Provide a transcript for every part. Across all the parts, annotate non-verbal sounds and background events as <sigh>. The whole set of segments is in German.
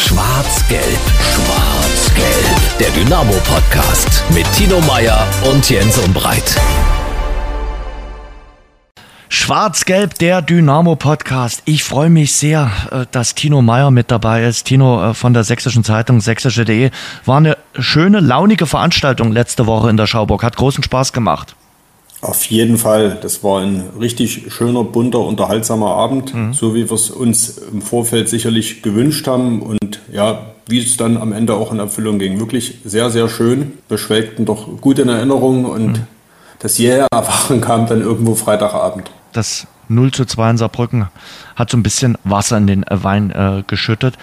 Schwarz-Gelb, Schwarz-Gelb. Der Dynamo-Podcast mit Tino Meyer und Jens Umbreit. Schwarz-Gelb, der Dynamo-Podcast. Ich freue mich sehr, äh, dass Tino Meyer mit dabei ist. Tino äh, von der Sächsischen Zeitung, sächsische.de. War eine schöne, launige Veranstaltung letzte Woche in der Schauburg. Hat großen Spaß gemacht. Auf jeden Fall. Das war ein richtig schöner, bunter, unterhaltsamer Abend, mhm. so wie wir es uns im Vorfeld sicherlich gewünscht haben und ja, wie es dann am Ende auch in Erfüllung ging. Wirklich sehr, sehr schön, beschwelgten doch gut in Erinnerung und mhm. das jähe Erwachen <laughs> kam dann irgendwo Freitagabend. Das 0 zu 2 in Saarbrücken hat so ein bisschen Wasser in den Wein äh, geschüttet.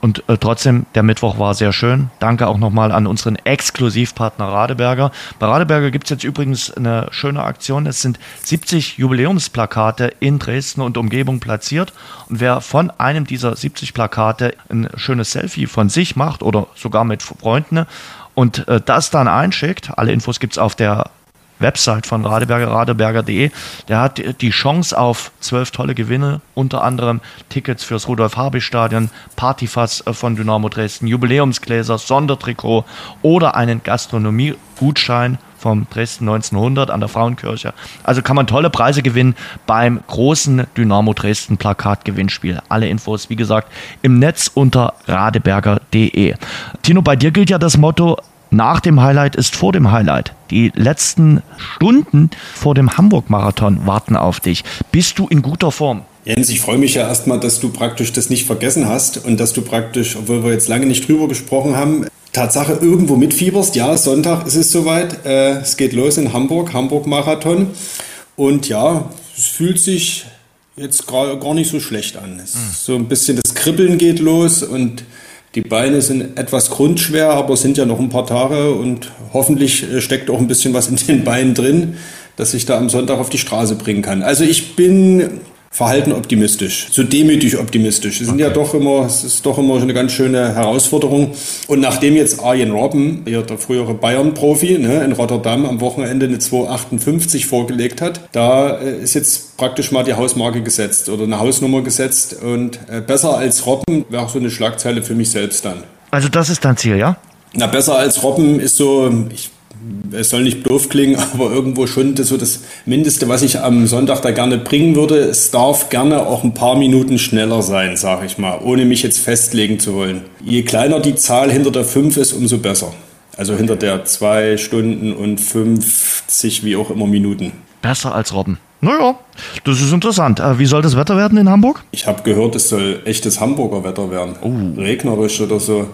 Und äh, trotzdem, der Mittwoch war sehr schön. Danke auch nochmal an unseren Exklusivpartner Radeberger. Bei Radeberger gibt es jetzt übrigens eine schöne Aktion. Es sind 70 Jubiläumsplakate in Dresden und Umgebung platziert. Und wer von einem dieser 70 Plakate ein schönes Selfie von sich macht oder sogar mit Freunden und äh, das dann einschickt, alle Infos gibt es auf der Website von Radeberger, radeberger.de. Der hat die Chance auf zwölf tolle Gewinne, unter anderem Tickets fürs Rudolf-Habich-Stadion, Partyfass äh, von Dynamo Dresden, Jubiläumsgläser, Sondertrikot oder einen Gastronomie-Gutschein vom Dresden 1900 an der Frauenkirche. Also kann man tolle Preise gewinnen beim großen Dynamo Dresden Plakatgewinnspiel. Alle Infos, wie gesagt, im Netz unter radeberger.de. Tino, bei dir gilt ja das Motto, nach dem Highlight ist vor dem Highlight. Die letzten Stunden vor dem Hamburg-Marathon warten auf dich. Bist du in guter Form? Jens, ich freue mich ja erstmal, dass du praktisch das nicht vergessen hast und dass du praktisch, obwohl wir jetzt lange nicht drüber gesprochen haben, Tatsache irgendwo mitfieberst. Ja, Sonntag ist es soweit. Äh, es geht los in Hamburg, Hamburg-Marathon. Und ja, es fühlt sich jetzt gar, nicht so schlecht an. Mhm. So ein bisschen das Kribbeln geht los und die Beine sind etwas grundschwer, aber es sind ja noch ein paar Tage und hoffentlich äh, steckt auch ein bisschen was in den Beinen drin, dass ich da am Sonntag auf die Straße bringen kann. Also ich bin verhalten optimistisch, so demütig optimistisch. Es sind okay. ja doch immer, es ist doch immer eine ganz schöne Herausforderung. Und nachdem jetzt Arjen Robben, der frühere Bayern-Profi, ne, in Rotterdam am Wochenende eine 258 vorgelegt hat, da äh, ist jetzt praktisch mal die Hausmarke gesetzt oder eine Hausnummer gesetzt. Und äh, besser als Robben wäre so eine Schlagzeile für mich selbst dann. Also das ist dein Ziel, ja? Na, besser als Robben ist so, ich es soll nicht doof klingen, <laughs> aber irgendwo schon das, so das Mindeste, was ich am Sonntag da gerne bringen würde. Es darf gerne auch ein paar Minuten schneller sein, sage ich mal, ohne mich jetzt festlegen zu wollen. Je kleiner die Zahl hinter der 5 ist, umso besser. Also hinter der 2 Stunden und 50, wie auch immer, Minuten. Besser als Robben. Naja, das ist interessant. Äh, wie soll das Wetter werden in Hamburg? Ich habe gehört, es soll echtes Hamburger Wetter werden. Oh. Regnerisch oder so.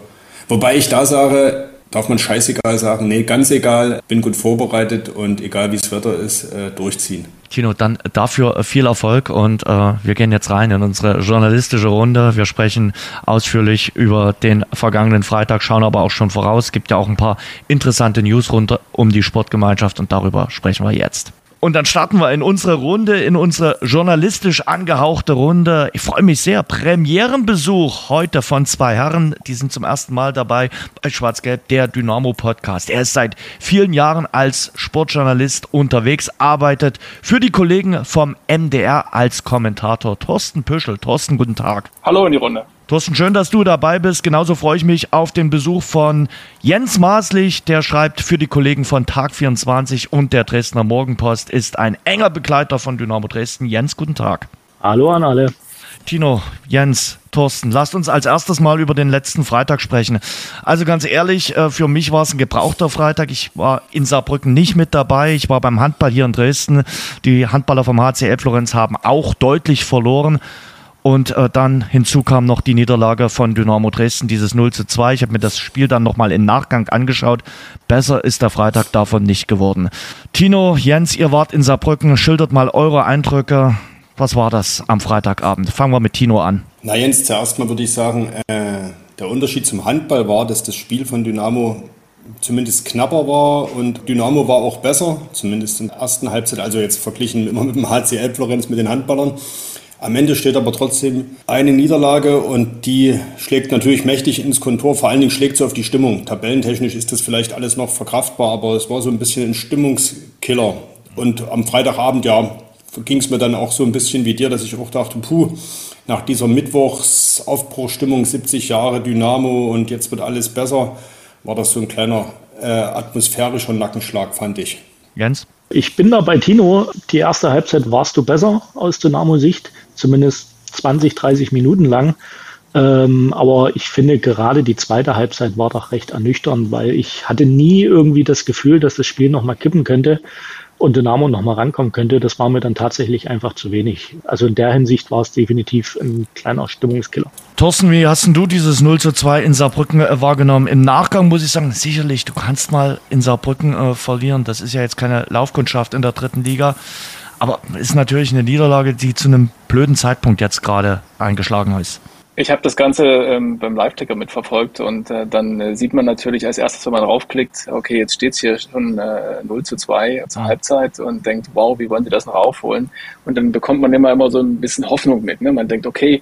Wobei ich da sage, darf man scheißegal sagen, nee, ganz egal, bin gut vorbereitet und egal wie das Wetter ist, äh, durchziehen. Tino, dann dafür viel Erfolg und äh, wir gehen jetzt rein in unsere journalistische Runde. Wir sprechen ausführlich über den vergangenen Freitag, schauen aber auch schon voraus. Es gibt ja auch ein paar interessante News rund um die Sportgemeinschaft und darüber sprechen wir jetzt. Und dann starten wir in unsere Runde, in unsere journalistisch angehauchte Runde. Ich freue mich sehr. Premierenbesuch heute von zwei Herren. Die sind zum ersten Mal dabei bei Schwarz-Gelb, der Dynamo-Podcast. Er ist seit vielen Jahren als Sportjournalist unterwegs, arbeitet für die Kollegen vom MDR als Kommentator. Thorsten Püschel. Thorsten, guten Tag. Hallo in die Runde. Thorsten, schön, dass du dabei bist. Genauso freue ich mich auf den Besuch von Jens Maßlich, der schreibt für die Kollegen von Tag 24 und der Dresdner Morgenpost, ist ein enger Begleiter von Dynamo Dresden. Jens, guten Tag. Hallo an alle. Tino, Jens, Thorsten, lasst uns als erstes mal über den letzten Freitag sprechen. Also ganz ehrlich, äh, für mich war es ein gebrauchter Freitag. Ich war in Saarbrücken nicht mit dabei. Ich war beim Handball hier in Dresden. Die Handballer vom HCL Florenz haben auch deutlich verloren. Und äh, dann hinzu kam noch die Niederlage von Dynamo Dresden, dieses 0 zu 2. Ich habe mir das Spiel dann nochmal im Nachgang angeschaut. Besser ist der Freitag davon nicht geworden. Tino, Jens, ihr wart in Saarbrücken. Schildert mal eure Eindrücke. Was war das am Freitagabend? Fangen wir mit Tino an. Na Jens, zuerst mal würde ich sagen, äh, der Unterschied zum Handball war, dass das Spiel von Dynamo zumindest knapper war und Dynamo war auch besser, zumindest in der ersten Halbzeit, also jetzt verglichen immer mit dem HCL Florenz mit den Handballern. Am Ende steht aber trotzdem eine Niederlage und die schlägt natürlich mächtig ins Kontor. Vor allen Dingen schlägt sie auf die Stimmung. Tabellentechnisch ist das vielleicht alles noch verkraftbar, aber es war so ein bisschen ein Stimmungskiller. Und am Freitagabend, ja, ging es mir dann auch so ein bisschen wie dir, dass ich auch dachte, puh, nach dieser Mittwochsaufbruchstimmung 70 Jahre Dynamo und jetzt wird alles besser, war das so ein kleiner äh, atmosphärischer Nackenschlag, fand ich. Jens? Ich bin da bei Tino. Die erste Halbzeit warst du besser aus Dynamo-Sicht, zumindest 20, 30 Minuten lang. Ähm, aber ich finde gerade die zweite Halbzeit war doch recht ernüchternd, weil ich hatte nie irgendwie das Gefühl, dass das Spiel nochmal kippen könnte und Dynamo noch mal rankommen könnte, das war mir dann tatsächlich einfach zu wenig. Also in der Hinsicht war es definitiv ein kleiner Stimmungskiller. Thorsten, wie hast du dieses 0 zu 2 in Saarbrücken äh, wahrgenommen? Im Nachgang muss ich sagen, sicherlich, du kannst mal in Saarbrücken äh, verlieren. Das ist ja jetzt keine Laufkundschaft in der dritten Liga. Aber ist natürlich eine Niederlage, die zu einem blöden Zeitpunkt jetzt gerade eingeschlagen ist. Ich habe das Ganze ähm, beim Live-Ticker mitverfolgt und äh, dann äh, sieht man natürlich als erstes, wenn man draufklickt, okay, jetzt steht's hier schon äh, 0 zu 2 zur mhm. Halbzeit und denkt, wow, wie wollen die das noch aufholen? Und dann bekommt man immer immer so ein bisschen Hoffnung mit. Ne? Man denkt, okay,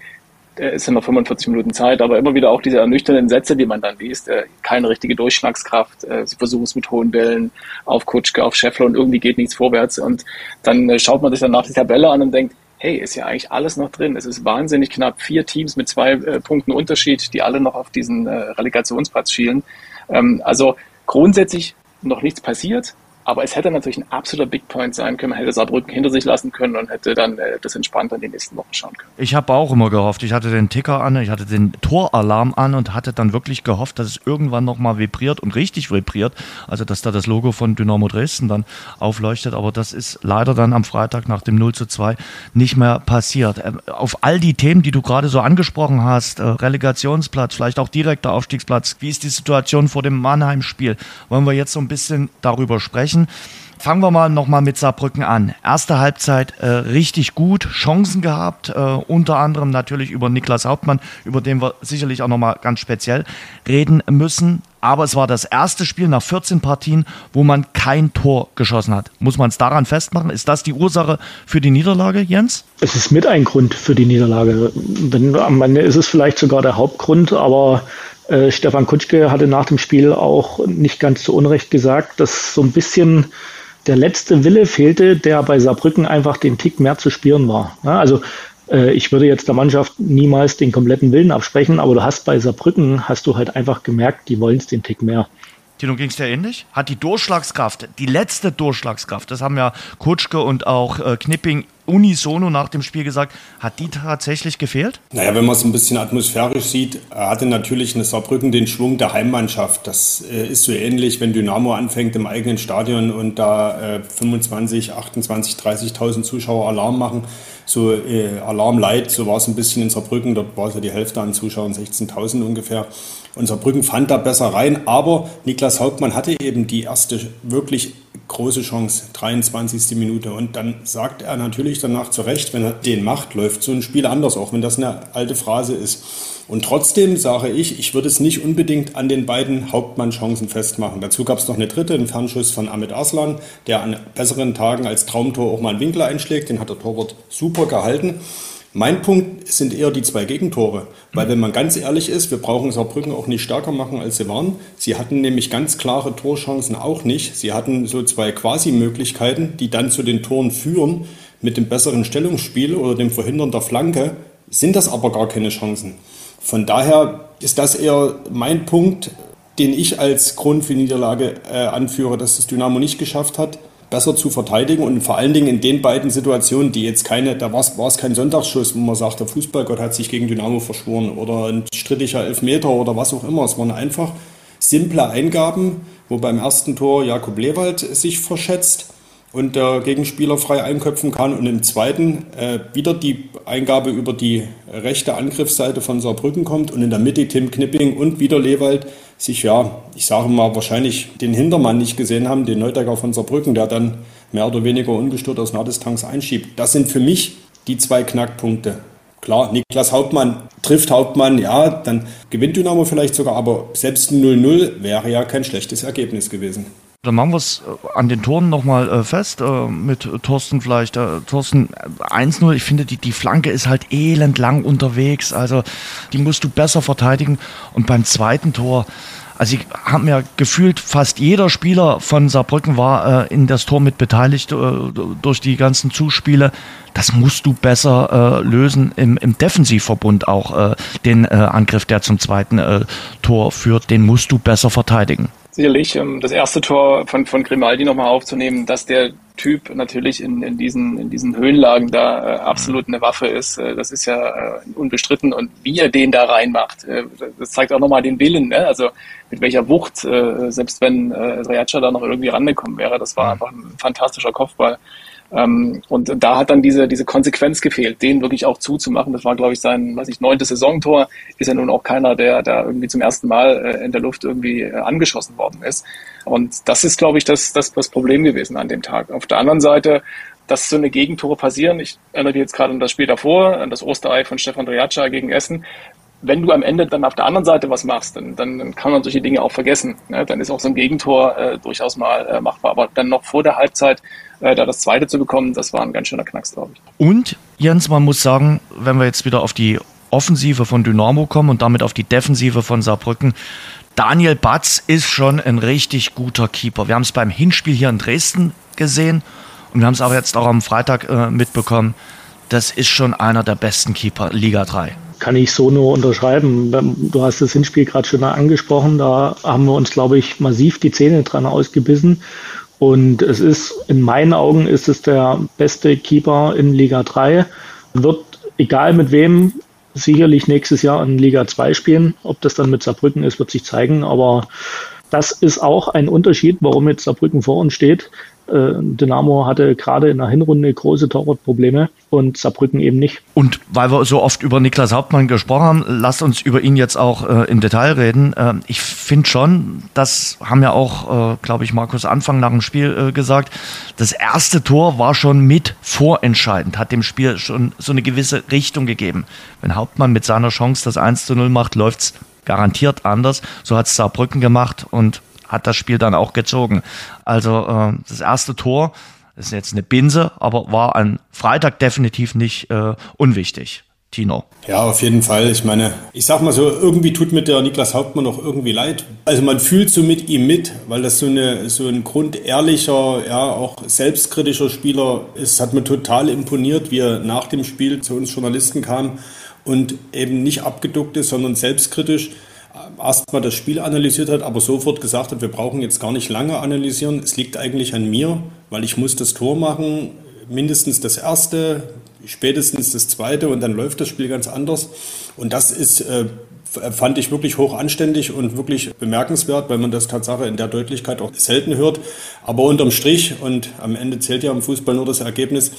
es sind noch 45 Minuten Zeit, aber immer wieder auch diese ernüchternden Sätze, die man dann liest. Äh, keine richtige Durchschlagskraft, äh, sie versuchen es mit hohen Bällen auf Kutschke, auf Scheffler und irgendwie geht nichts vorwärts. Und dann äh, schaut man sich danach die Tabelle an und denkt, hey, ist ja eigentlich alles noch drin. Es ist wahnsinnig knapp. Vier Teams mit zwei äh, Punkten Unterschied, die alle noch auf diesen äh, Relegationsplatz schielen. Ähm, also grundsätzlich noch nichts passiert. Aber es hätte natürlich ein absoluter Big Point sein können. Man hätte Saarbrücken hinter sich lassen können und hätte dann äh, das entspannt in den nächsten Wochen schauen können. Ich habe auch immer gehofft. Ich hatte den Ticker an, ich hatte den Toralarm an und hatte dann wirklich gehofft, dass es irgendwann nochmal vibriert und richtig vibriert. Also, dass da das Logo von Dynamo Dresden dann aufleuchtet. Aber das ist leider dann am Freitag nach dem 0 zu 2 nicht mehr passiert. Ähm, auf all die Themen, die du gerade so angesprochen hast, äh, Relegationsplatz, vielleicht auch direkter Aufstiegsplatz, wie ist die Situation vor dem Mannheim-Spiel, wollen wir jetzt so ein bisschen darüber sprechen sprechen. Fangen wir mal nochmal mit Saarbrücken an. Erste Halbzeit äh, richtig gut, Chancen gehabt, äh, unter anderem natürlich über Niklas Hauptmann, über den wir sicherlich auch nochmal ganz speziell reden müssen. Aber es war das erste Spiel nach 14 Partien, wo man kein Tor geschossen hat. Muss man es daran festmachen? Ist das die Ursache für die Niederlage, Jens? Es ist mit ein Grund für die Niederlage. Wenn, am Ende ist es vielleicht sogar der Hauptgrund, aber äh, Stefan Kutschke hatte nach dem Spiel auch nicht ganz zu Unrecht gesagt, dass so ein bisschen der letzte Wille fehlte, der bei Saarbrücken einfach den Tick mehr zu spüren war. Ja, also äh, ich würde jetzt der Mannschaft niemals den kompletten Willen absprechen, aber du hast bei Saarbrücken, hast du halt einfach gemerkt, die wollen es den Tick mehr. Tino, ging es dir ähnlich? Hat die Durchschlagskraft, die letzte Durchschlagskraft, das haben ja Kutschke und auch äh, Knipping unisono nach dem Spiel gesagt, hat die tatsächlich gefehlt? Naja, wenn man es ein bisschen atmosphärisch sieht, hatte natürlich eine Saarbrücken den Schwung der Heimmannschaft. Das äh, ist so ähnlich, wenn Dynamo anfängt im eigenen Stadion und da äh, 25, 28, 30.000 Zuschauer Alarm machen. So äh, Alarm light, so war es ein bisschen in Saarbrücken. Dort war es ja die Hälfte an Zuschauern, 16.000 ungefähr. Und Saarbrücken fand da besser rein, aber Niklas Hauptmann hatte eben die erste wirklich große Chance, 23. Minute. Und dann sagt er natürlich danach zu Recht, wenn er den macht, läuft so ein Spiel anders, auch wenn das eine alte Phrase ist. Und trotzdem sage ich, ich würde es nicht unbedingt an den beiden Hauptmann-Chancen festmachen. Dazu gab es noch eine dritte, einen Fernschuss von Ahmed Aslan, der an besseren Tagen als Traumtor auch mal einen Winkel einschlägt. Den hat der Torwart super gehalten. Mein Punkt sind eher die zwei Gegentore, weil wenn man ganz ehrlich ist, wir brauchen Saarbrücken auch nicht stärker machen, als sie waren. Sie hatten nämlich ganz klare Torchancen auch nicht. Sie hatten so zwei Quasi-Möglichkeiten, die dann zu den Toren führen. Mit dem besseren Stellungsspiel oder dem Verhindern der Flanke sind das aber gar keine Chancen. Von daher ist das eher mein Punkt, den ich als Grund für Niederlage äh, anführe, dass das Dynamo nicht geschafft hat besser zu verteidigen und vor allen Dingen in den beiden Situationen, die jetzt keine, da war es kein Sonntagsschuss, wo man sagt, der Fußballgott hat sich gegen Dynamo verschworen oder ein strittiger Elfmeter oder was auch immer. Es waren einfach simple Eingaben, wo beim ersten Tor Jakob Lewald sich verschätzt und der Gegenspieler frei einköpfen kann. Und im zweiten äh, wieder die Eingabe über die rechte Angriffsseite von Saarbrücken kommt und in der Mitte Tim Knipping und wieder Lewald sich, ja, ich sage mal, wahrscheinlich den Hintermann nicht gesehen haben, den Neudecker von Saarbrücken, der dann mehr oder weniger ungestört aus Nahdistanz einschiebt. Das sind für mich die zwei Knackpunkte. Klar, Niklas Hauptmann trifft Hauptmann, ja, dann gewinnt Dynamo vielleicht sogar, aber selbst ein 0-0 wäre ja kein schlechtes Ergebnis gewesen. Dann machen wir es äh, an den Toren nochmal äh, fest äh, mit Thorsten vielleicht. Äh, Thorsten 1-0, ich finde, die, die Flanke ist halt elend lang unterwegs. Also die musst du besser verteidigen. Und beim zweiten Tor, also ich habe mir gefühlt, fast jeder Spieler von Saarbrücken war äh, in das Tor mit beteiligt äh, durch die ganzen Zuspiele. Das musst du besser äh, lösen im, im Defensivverbund auch. Äh, den äh, Angriff, der zum zweiten äh, Tor führt, den musst du besser verteidigen sicherlich ähm, das erste Tor von, von Grimaldi nochmal aufzunehmen, dass der Typ natürlich in, in, diesen, in diesen Höhenlagen da äh, absolut eine Waffe ist. Äh, das ist ja äh, unbestritten. Und wie er den da reinmacht, äh, das zeigt auch nochmal den Willen. Ne? Also mit welcher Wucht, äh, selbst wenn äh, Rajaca da noch irgendwie rangekommen wäre, das war einfach ein fantastischer Kopfball. Ähm, und da hat dann diese, diese Konsequenz gefehlt, den wirklich auch zuzumachen. Das war, glaube ich, sein, weiß ich, neuntes Saisontor. Ist ja nun auch keiner, der da irgendwie zum ersten Mal äh, in der Luft irgendwie äh, angeschossen worden ist. Und das ist, glaube ich, das, das, das Problem gewesen an dem Tag. Auf der anderen Seite, dass so eine Gegentore passieren. Ich erinnere mich jetzt gerade an das Spiel davor, an das Osterei von Stefan Driaccia gegen Essen wenn du am Ende dann auf der anderen Seite was machst, dann, dann kann man solche Dinge auch vergessen. Ne? Dann ist auch so ein Gegentor äh, durchaus mal äh, machbar. Aber dann noch vor der Halbzeit äh, da das zweite zu bekommen, das war ein ganz schöner Knacks, glaube ich. Und Jens, man muss sagen, wenn wir jetzt wieder auf die Offensive von Dynamo kommen und damit auf die Defensive von Saarbrücken, Daniel Batz ist schon ein richtig guter Keeper. Wir haben es beim Hinspiel hier in Dresden gesehen und wir haben es auch jetzt auch am Freitag äh, mitbekommen. Das ist schon einer der besten Keeper Liga 3 kann ich so nur unterschreiben. Du hast das Hinspiel gerade schon angesprochen, da haben wir uns, glaube ich, massiv die Zähne dran ausgebissen. Und es ist, in meinen Augen, ist es der beste Keeper in Liga 3. Wird, egal mit wem, sicherlich nächstes Jahr in Liga 2 spielen. Ob das dann mit Saarbrücken ist, wird sich zeigen. Aber das ist auch ein Unterschied, warum jetzt Saarbrücken vor uns steht. Äh, Dynamo hatte gerade in der Hinrunde große Torwartprobleme und Saarbrücken eben nicht. Und weil wir so oft über Niklas Hauptmann gesprochen haben, lasst uns über ihn jetzt auch äh, im Detail reden. Äh, ich finde schon, das haben ja auch, äh, glaube ich, Markus Anfang nach dem Spiel äh, gesagt, das erste Tor war schon mit vorentscheidend, hat dem Spiel schon so eine gewisse Richtung gegeben. Wenn Hauptmann mit seiner Chance das 1 zu 0 macht, läuft es garantiert anders. So hat es Saarbrücken gemacht und hat das Spiel dann auch gezogen. Also äh, das erste Tor, ist jetzt eine Binse, aber war an Freitag definitiv nicht äh, unwichtig. Tino. Ja, auf jeden Fall. Ich meine, ich sag mal so, irgendwie tut mir der Niklas Hauptmann auch irgendwie leid. Also man fühlt so mit ihm mit, weil das so, eine, so ein grundehrlicher, ja, auch selbstkritischer Spieler ist. Hat mir total imponiert, wie er nach dem Spiel zu uns Journalisten kam und eben nicht abgeduckt ist, sondern selbstkritisch erstmal das Spiel analysiert hat, aber sofort gesagt hat, wir brauchen jetzt gar nicht lange analysieren. Es liegt eigentlich an mir, weil ich muss das Tor machen, mindestens das erste, spätestens das zweite und dann läuft das Spiel ganz anders. Und das ist, äh, fand ich wirklich hoch anständig und wirklich bemerkenswert, weil man das Tatsache in der Deutlichkeit auch selten hört. Aber unterm Strich und am Ende zählt ja im Fußball nur das Ergebnis,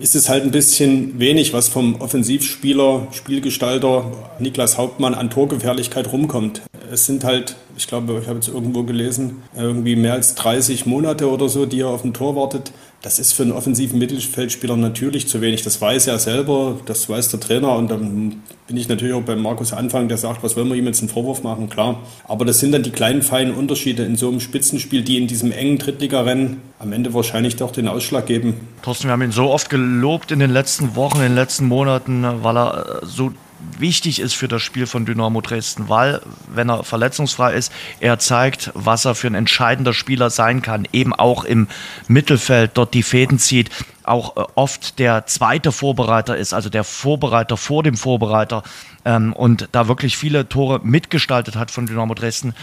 ist es halt ein bisschen wenig, was vom Offensivspieler, Spielgestalter Niklas Hauptmann an Torgefährlichkeit rumkommt. Es sind halt, ich glaube, ich habe jetzt irgendwo gelesen, irgendwie mehr als 30 Monate oder so, die er auf dem Tor wartet. Das ist für einen offensiven Mittelfeldspieler natürlich zu wenig. Das weiß er selber, das weiß der Trainer. Und dann bin ich natürlich auch bei Markus Anfang, der sagt, was wollen wir ihm jetzt einen Vorwurf machen? Klar. Aber das sind dann die kleinen, feinen Unterschiede in so einem Spitzenspiel, die in diesem engen Drittligarennen am Ende wahrscheinlich doch den Ausschlag geben. Thorsten, wir haben ihn so oft gelobt in den letzten Wochen, in den letzten Monaten, weil er so wichtig ist für das Spiel von Dynamo Dresden, weil, wenn er verletzungsfrei ist, er zeigt, was er für ein entscheidender Spieler sein kann, eben auch im Mittelfeld dort die Fäden zieht, auch äh, oft der zweite Vorbereiter ist, also der Vorbereiter vor dem Vorbereiter ähm, und da wirklich viele Tore mitgestaltet hat von Dynamo Dresden.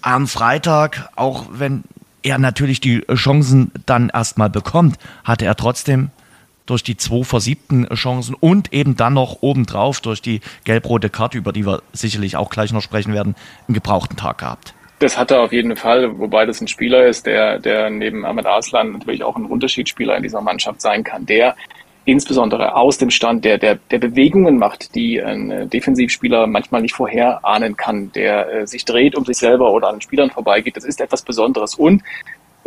Am Freitag, auch wenn er natürlich die Chancen dann erstmal bekommt, hatte er trotzdem durch die zwei versiebten Chancen und eben dann noch obendrauf durch die gelb-rote Karte, über die wir sicherlich auch gleich noch sprechen werden, einen gebrauchten Tag gehabt. Das hat er auf jeden Fall, wobei das ein Spieler ist, der, der neben Ahmed Arslan natürlich auch ein Unterschiedsspieler in dieser Mannschaft sein kann, der insbesondere aus dem Stand, der, der, der Bewegungen macht, die ein Defensivspieler manchmal nicht vorher ahnen kann, der äh, sich dreht um sich selber oder an Spielern vorbeigeht. Das ist etwas Besonderes. Und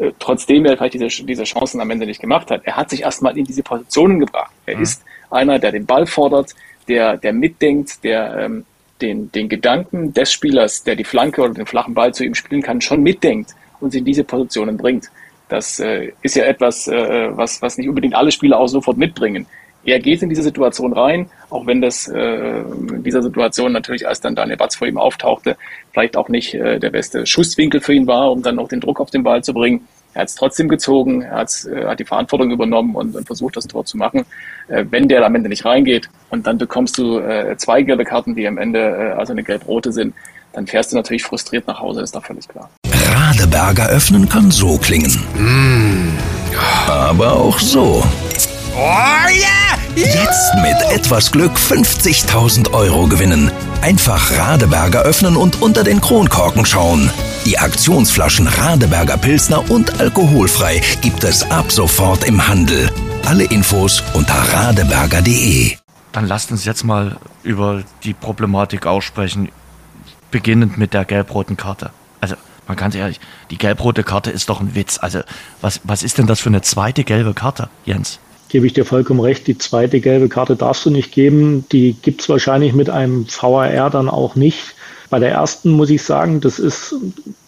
äh, trotzdem er vielleicht diese, diese Chancen am Ende nicht gemacht hat, er hat sich erstmal in diese Positionen gebracht. Er mhm. ist einer, der den Ball fordert, der, der mitdenkt, der, ähm, den, den Gedanken des Spielers, der die Flanke oder den flachen Ball zu ihm spielen kann, schon mitdenkt und sie in diese Positionen bringt. Das äh, ist ja etwas, äh, was, was nicht unbedingt alle Spieler auch sofort mitbringen. Er geht in diese Situation rein, auch wenn das äh, in dieser Situation natürlich, als dann Daniel Batz vor ihm auftauchte, vielleicht auch nicht äh, der beste Schusswinkel für ihn war, um dann noch den Druck auf den Ball zu bringen. Er hat es trotzdem gezogen, er äh, hat die Verantwortung übernommen und, und, versucht, das Tor zu machen. Äh, wenn der am Ende nicht reingeht und dann bekommst du äh, zwei gelbe Karten, die am Ende äh, also eine gelb-rote sind, dann fährst du natürlich frustriert nach Hause, ist doch völlig klar. Radeberger öffnen kann so klingen. Mm. Aber auch so. Oh yeah! Jetzt mit etwas Glück 50.000 Euro gewinnen. Einfach Radeberger öffnen und unter den Kronkorken schauen. Die Aktionsflaschen Radeberger Pilsner und alkoholfrei gibt es ab sofort im Handel. Alle Infos unter radeberger.de. Dann lasst uns jetzt mal über die Problematik aussprechen, beginnend mit der gelb-roten Karte. Also, mal ganz ehrlich, die gelb-rote Karte ist doch ein Witz. Also, was, was ist denn das für eine zweite gelbe Karte, Jens? Gebe ich dir vollkommen recht. Die zweite gelbe Karte darfst du nicht geben. Die gibt es wahrscheinlich mit einem VAR dann auch nicht. Bei der ersten muss ich sagen, das ist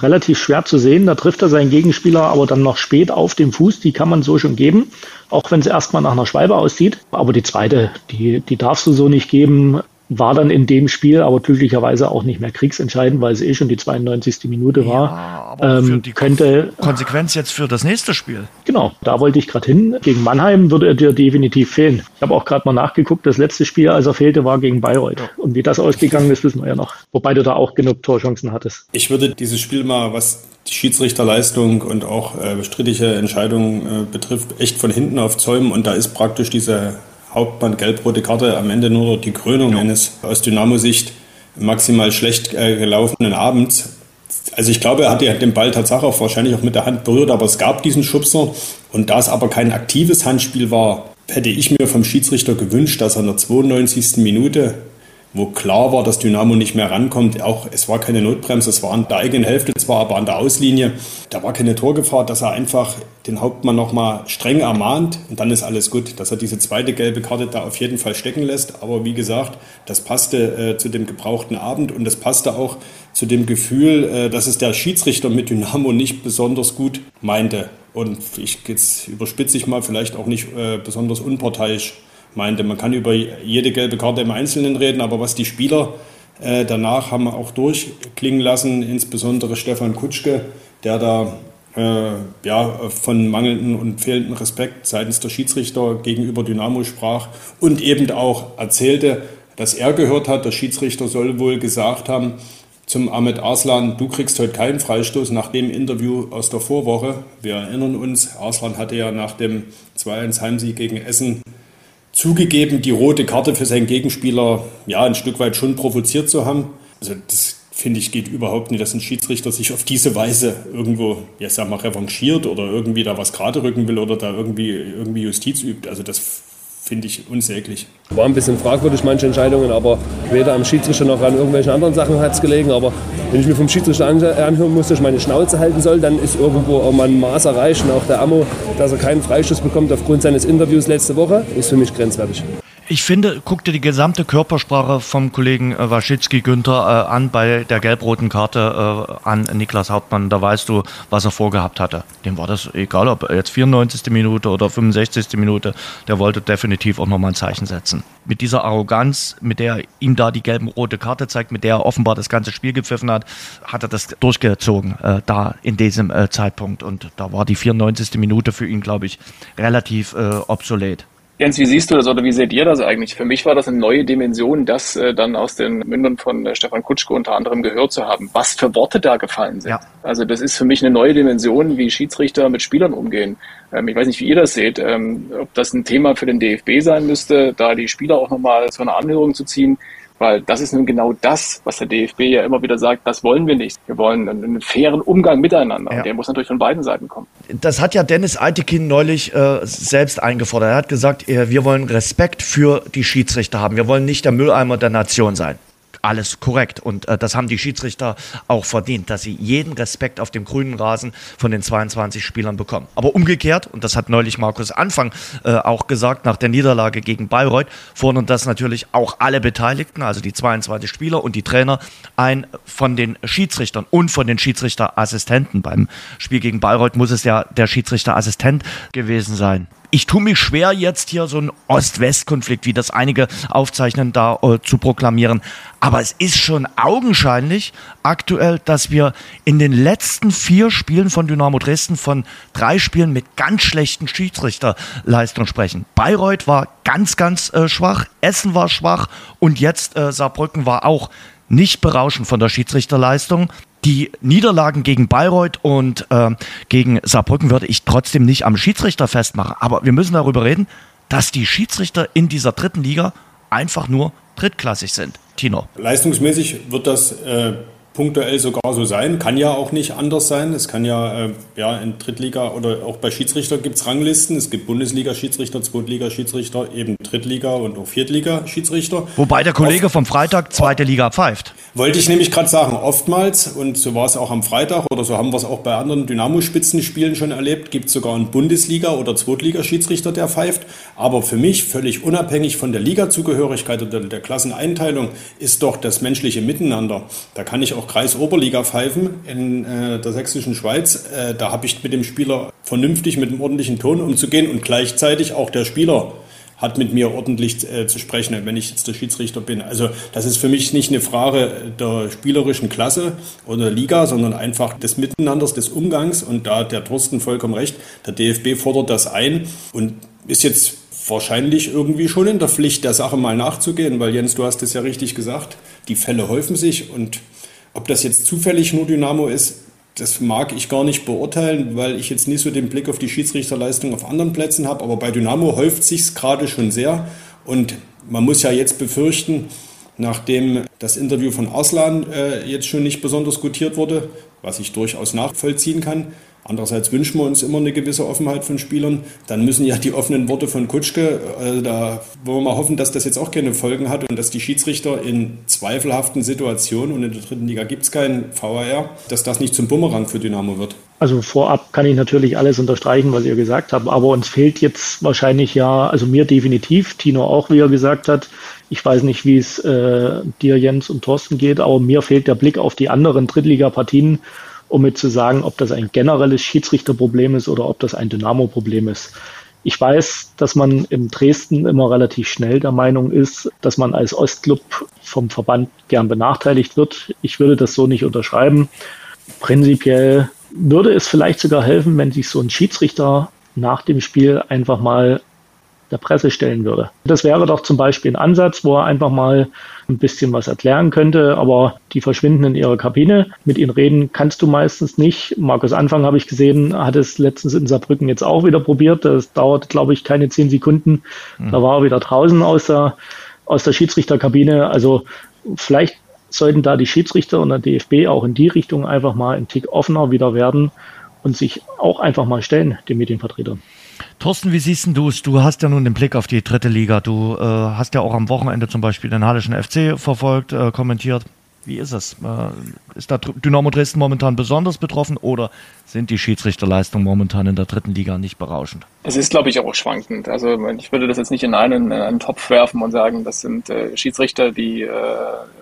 relativ schwer zu sehen. Da trifft er seinen Gegenspieler aber dann noch spät auf dem Fuß. Die kann man so schon geben, auch wenn es erstmal nach einer Schwalbe aussieht. Aber die zweite, die, die darfst du so nicht geben war dann in dem Spiel aber glücklicherweise auch nicht mehr kriegsentscheidend, weil es eh schon die 92. Minute war. Ja, aber ähm, für die könnte Konsequenz jetzt für das nächste Spiel. Genau, da wollte ich gerade hin. Gegen Mannheim würde er dir definitiv fehlen. Ich habe auch gerade mal nachgeguckt, das letzte Spiel, als er fehlte, war gegen Bayreuth. Und wie das ausgegangen ist, wissen wir ja noch. Wobei du da auch genug Torchancen hattest. Ich würde dieses Spiel mal, was die Schiedsrichterleistung und auch äh, strittige Entscheidungen äh, betrifft, echt von hinten aufzäumen. Und da ist praktisch diese Hauptmann gelb-rote Karte am Ende nur die Krönung eines aus Dynamo-Sicht maximal schlecht äh, gelaufenen Abends. Also ich glaube, er hat ja den Ball tatsächlich auch wahrscheinlich auch mit der Hand berührt, aber es gab diesen Schubser und da es aber kein aktives Handspiel war, hätte ich mir vom Schiedsrichter gewünscht, dass er in der 92. Minute wo klar war, dass Dynamo nicht mehr rankommt. Auch es war keine Notbremse, es war an der eigenen Hälfte zwar, aber an der Auslinie. Da war keine Torgefahr, dass er einfach den Hauptmann nochmal streng ermahnt und dann ist alles gut. Dass er diese zweite gelbe Karte da auf jeden Fall stecken lässt. Aber wie gesagt, das passte äh, zu dem gebrauchten Abend und das passte auch zu dem Gefühl, äh, dass es der Schiedsrichter mit Dynamo nicht besonders gut meinte. Und ich jetzt überspitze ich mal, vielleicht auch nicht äh, besonders unparteiisch meinte. Man kann über jede gelbe Karte im Einzelnen reden, aber was die Spieler äh, danach haben auch durchklingen lassen, insbesondere Stefan Kutschke, der da äh, ja, von mangelnden und fehlenden Respekt seitens der Schiedsrichter gegenüber Dynamo sprach und eben auch erzählte, dass er gehört hat, der Schiedsrichter soll wohl gesagt haben, zum Ahmed Arslan, du kriegst heute keinen Freistoß nach dem Interview aus der Vorwoche. Wir erinnern uns, Arslan hatte ja nach dem 2-1 Heimsieg gegen Essen zugegeben, die rote Karte für seinen Gegenspieler ja ein Stück weit schon provoziert zu haben. Also das finde ich geht überhaupt nicht, dass ein Schiedsrichter sich auf diese Weise irgendwo, ja sag mal, revanchiert oder irgendwie da was gerade rücken will oder da irgendwie, irgendwie Justiz übt. Also das finde ich unsäglich. War ein bisschen fragwürdig, manche Entscheidungen, aber weder am Schiedsrichter noch an irgendwelchen anderen Sachen hat es gelegen. Aber wenn ich mir vom Schiedsrichter anhören muss, dass ich meine Schnauze halten soll, dann ist irgendwo auch mal ein Maß erreicht. Und auch der Ammo, dass er keinen Freistoß bekommt aufgrund seines Interviews letzte Woche, ist für mich grenzwertig. Ich finde, guck dir die gesamte Körpersprache vom Kollegen äh, Waschitzki Günther äh, an bei der gelb-roten Karte äh, an Niklas Hauptmann. Da weißt du, was er vorgehabt hatte. Dem war das egal, ob jetzt 94. Minute oder 65. Minute. Der wollte definitiv auch nochmal ein Zeichen setzen. Mit dieser Arroganz, mit der er ihm da die gelb-rote Karte zeigt, mit der er offenbar das ganze Spiel gepfiffen hat, hat er das durchgezogen, äh, da in diesem äh, Zeitpunkt. Und da war die 94. Minute für ihn, glaube ich, relativ äh, obsolet. Jens, wie siehst du das oder wie seht ihr das eigentlich? Für mich war das eine neue Dimension, das äh, dann aus den Mündern von äh, Stefan Kutschke unter anderem gehört zu haben. Was für Worte da gefallen sind. Ja. Also das ist für mich eine neue Dimension, wie Schiedsrichter mit Spielern umgehen. Ähm, ich weiß nicht, wie ihr das seht, ähm, ob das ein Thema für den DFB sein müsste, da die Spieler auch nochmal zu einer Anhörung zu ziehen. Weil das ist nun genau das, was der DFB ja immer wieder sagt, das wollen wir nicht. Wir wollen einen fairen Umgang miteinander. Ja. Und der muss natürlich von beiden Seiten kommen. Das hat ja Dennis Altekin neulich äh, selbst eingefordert. Er hat gesagt, äh, wir wollen Respekt für die Schiedsrichter haben. Wir wollen nicht der Mülleimer der Nation sein alles korrekt. Und äh, das haben die Schiedsrichter auch verdient, dass sie jeden Respekt auf dem grünen Rasen von den 22 Spielern bekommen. Aber umgekehrt, und das hat neulich Markus Anfang äh, auch gesagt, nach der Niederlage gegen Bayreuth, fordern das natürlich auch alle Beteiligten, also die 22 Spieler und die Trainer, ein von den Schiedsrichtern und von den Schiedsrichterassistenten. Beim Spiel gegen Bayreuth muss es ja der Schiedsrichterassistent gewesen sein ich tue mich schwer, jetzt hier so einen Ost-West-Konflikt, wie das einige aufzeichnen, da äh, zu proklamieren. Aber es ist schon augenscheinlich aktuell, dass wir in den letzten vier Spielen von Dynamo Dresden von drei Spielen mit ganz schlechten Schiedsrichterleistungen sprechen. Bayreuth war ganz, ganz äh, schwach, Essen war schwach und jetzt äh, Saarbrücken war auch nicht berauschend von der Schiedsrichterleistung die Niederlagen gegen Bayreuth und äh, gegen Saarbrücken würde ich trotzdem nicht am Schiedsrichter festmachen. Aber wir müssen darüber reden, dass die Schiedsrichter in dieser dritten Liga einfach nur drittklassig sind. Tino. Leistungsmäßig wird das äh, punktuell sogar so sein. Kann ja auch nicht anders sein. Es kann ja, äh, ja in Drittliga oder auch bei Schiedsrichter gibt es Ranglisten. Es gibt Bundesliga-Schiedsrichter, Zweitliga-Schiedsrichter, eben Drittliga- und auch Viertliga-Schiedsrichter. Wobei der Kollege Oft, vom Freitag zweite Liga pfeift. Wollte ich nämlich gerade sagen, oftmals, und so war es auch am Freitag oder so haben wir es auch bei anderen Dynamo-Spitzenspielen schon erlebt, gibt es sogar einen Bundesliga- oder Zweitliga-Schiedsrichter, der pfeift. Aber für mich, völlig unabhängig von der Ligazugehörigkeit oder der Klasseneinteilung, ist doch das menschliche Miteinander. Da kann ich auch auch Kreisoberliga pfeifen in äh, der sächsischen Schweiz. Äh, da habe ich mit dem Spieler vernünftig mit einem ordentlichen Ton umzugehen und gleichzeitig auch der Spieler hat mit mir ordentlich äh, zu sprechen, wenn ich jetzt der Schiedsrichter bin. Also das ist für mich nicht eine Frage der spielerischen Klasse oder Liga, sondern einfach des Miteinanders, des Umgangs. Und da hat der Thorsten vollkommen recht. Der DFB fordert das ein und ist jetzt wahrscheinlich irgendwie schon in der Pflicht, der Sache mal nachzugehen, weil Jens, du hast es ja richtig gesagt, die Fälle häufen sich und ob das jetzt zufällig nur Dynamo ist, das mag ich gar nicht beurteilen, weil ich jetzt nicht so den Blick auf die Schiedsrichterleistung auf anderen Plätzen habe. Aber bei Dynamo häuft sich gerade schon sehr. Und man muss ja jetzt befürchten, nachdem das Interview von Arslan äh, jetzt schon nicht besonders gutiert wurde, was ich durchaus nachvollziehen kann, Andererseits wünschen wir uns immer eine gewisse Offenheit von Spielern. Dann müssen ja die offenen Worte von Kutschke, äh, da wollen wir mal hoffen, dass das jetzt auch keine Folgen hat und dass die Schiedsrichter in zweifelhaften Situationen, und in der dritten Liga gibt es keinen VAR, dass das nicht zum Bumerang für Dynamo wird. Also vorab kann ich natürlich alles unterstreichen, was ihr gesagt habt, aber uns fehlt jetzt wahrscheinlich ja, also mir definitiv, Tino auch, wie er gesagt hat. Ich weiß nicht, wie es äh, dir, Jens und Thorsten geht, aber mir fehlt der Blick auf die anderen Drittligapartien. Um mir zu sagen, ob das ein generelles Schiedsrichterproblem ist oder ob das ein Dynamo-Problem ist. Ich weiß, dass man in Dresden immer relativ schnell der Meinung ist, dass man als Ostclub vom Verband gern benachteiligt wird. Ich würde das so nicht unterschreiben. Prinzipiell würde es vielleicht sogar helfen, wenn sich so ein Schiedsrichter nach dem Spiel einfach mal der Presse stellen würde. Das wäre doch zum Beispiel ein Ansatz, wo er einfach mal ein bisschen was erklären könnte, aber die verschwinden in ihrer Kabine. Mit ihnen reden kannst du meistens nicht. Markus Anfang habe ich gesehen, hat es letztens in Saarbrücken jetzt auch wieder probiert. Das dauert, glaube ich, keine zehn Sekunden. Mhm. Da war er wieder draußen aus der, aus der Schiedsrichterkabine. Also vielleicht sollten da die Schiedsrichter und der DFB auch in die Richtung einfach mal ein Tick offener wieder werden und sich auch einfach mal stellen, den Medienvertretern. Thorsten, wie siehst du es? Du hast ja nun den Blick auf die dritte Liga. Du äh, hast ja auch am Wochenende zum Beispiel den Hallischen FC verfolgt, äh, kommentiert. Wie ist es? Äh, ist da Dynamo Dresden momentan besonders betroffen oder sind die Schiedsrichterleistungen momentan in der dritten Liga nicht berauschend? Es ist, glaube ich, auch schwankend. Also ich würde das jetzt nicht in einen, in einen Topf werfen und sagen, das sind äh, Schiedsrichter, die äh,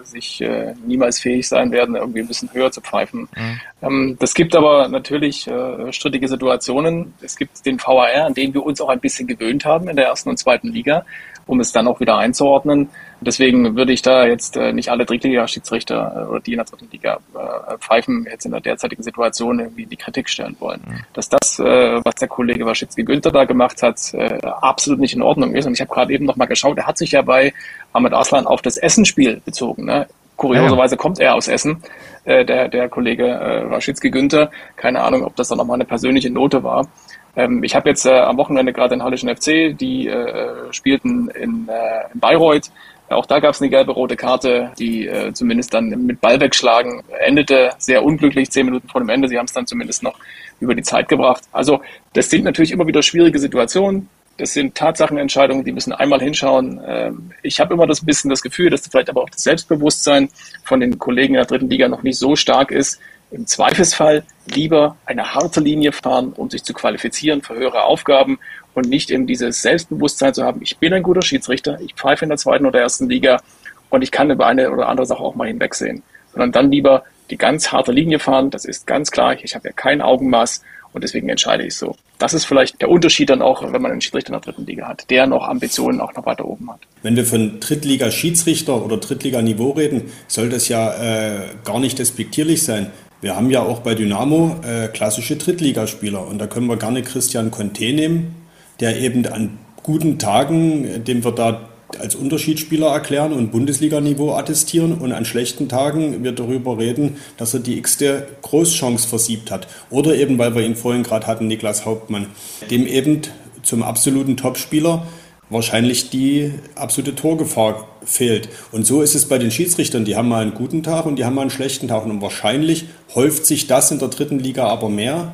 sich äh, niemals fähig sein werden, irgendwie ein bisschen höher zu pfeifen. Mhm. Ähm, das gibt aber natürlich äh, strittige Situationen. Es gibt den VAR, an den wir uns auch ein bisschen gewöhnt haben in der ersten und zweiten Liga um es dann auch wieder einzuordnen. Deswegen würde ich da jetzt äh, nicht alle Drittliga-Schiedsrichter äh, oder die in der dritten Liga äh, pfeifen jetzt in der derzeitigen Situation irgendwie in die Kritik stellen wollen. Mhm. Dass das, was der Kollege Waschitzki-Günther da gemacht hat, absolut nicht in Ordnung ist. Und ich habe gerade eben noch mal geschaut, er hat sich ja bei Ahmed Aslan auf das Essenspiel bezogen. Ne? Kurioserweise kommt er aus Essen, äh, der, der Kollege äh, Waschitzki-Günther. Keine Ahnung, ob das dann nochmal eine persönliche Note war. Ähm, ich habe jetzt äh, am Wochenende gerade den Hallischen FC, die äh, spielten in, äh, in Bayreuth. Auch da gab es eine gelbe rote Karte, die äh, zumindest dann mit Ball wegschlagen endete. Sehr unglücklich, zehn Minuten vor dem Ende. Sie haben es dann zumindest noch über die Zeit gebracht. Also das sind natürlich immer wieder schwierige Situationen Das sind Tatsachenentscheidungen, die müssen einmal hinschauen. Ähm, ich habe immer das bisschen das Gefühl, dass vielleicht aber auch das Selbstbewusstsein von den Kollegen in der dritten Liga noch nicht so stark ist. Im Zweifelsfall lieber eine harte Linie fahren, um sich zu qualifizieren für höhere Aufgaben und nicht eben dieses Selbstbewusstsein zu haben, ich bin ein guter Schiedsrichter, ich pfeife in der zweiten oder ersten Liga und ich kann über eine oder andere Sache auch mal hinwegsehen. Sondern dann lieber die ganz harte Linie fahren, das ist ganz klar, ich habe ja kein Augenmaß und deswegen entscheide ich so. Das ist vielleicht der Unterschied dann auch, wenn man einen Schiedsrichter in der dritten Liga hat, der noch Ambitionen auch noch weiter oben hat. Wenn wir von Drittliga-Schiedsrichter oder Drittliga-Niveau reden, soll das ja äh, gar nicht despektierlich sein. Wir haben ja auch bei Dynamo äh, klassische Drittligaspieler und da können wir gerne Christian Conte nehmen, der eben an guten Tagen, dem wir da als Unterschiedsspieler erklären und Bundesliga-Niveau attestieren und an schlechten Tagen wir darüber reden, dass er die x-te Großchance versiebt hat. Oder eben, weil wir ihn vorhin gerade hatten, Niklas Hauptmann, dem eben zum absoluten Topspieler wahrscheinlich die absolute Torgefahr fehlt. Und so ist es bei den Schiedsrichtern. Die haben mal einen guten Tag und die haben mal einen schlechten Tag. Und wahrscheinlich häuft sich das in der dritten Liga aber mehr.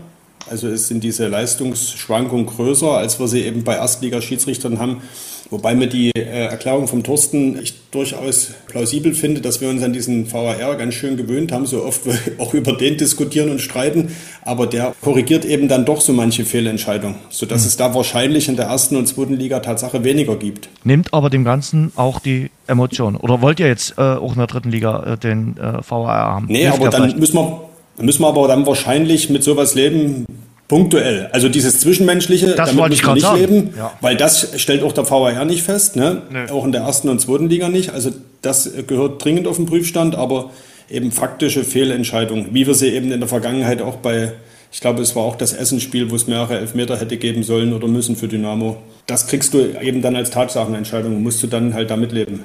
Also es sind diese Leistungsschwankungen größer, als wir sie eben bei Erstligaschiedsrichtern haben. Wobei mir die äh, Erklärung vom Thorsten ich durchaus plausibel finde, dass wir uns an diesen VAR ganz schön gewöhnt haben, so oft wir <laughs> auch über den diskutieren und streiten. Aber der korrigiert eben dann doch so manche Fehlentscheidungen, sodass mhm. es da wahrscheinlich in der ersten und zweiten Liga Tatsache weniger gibt. Nimmt aber dem Ganzen auch die Emotion. Oder wollt ihr jetzt äh, auch in der dritten Liga äh, den äh, VAR haben? Nee, Hilft aber dann müssen wir, müssen wir aber dann wahrscheinlich mit sowas leben, Punktuell. Also dieses Zwischenmenschliche, das damit müssen wir nicht sagen. leben, ja. weil das stellt auch der VAR nicht fest, ne? Nee. auch in der ersten und zweiten Liga nicht. Also das gehört dringend auf den Prüfstand, aber eben faktische Fehlentscheidungen, wie wir sie eben in der Vergangenheit auch bei, ich glaube, es war auch das Essenspiel, wo es mehrere Elfmeter hätte geben sollen oder müssen für Dynamo. Das kriegst du eben dann als Tatsachenentscheidung, musst du dann halt damit leben.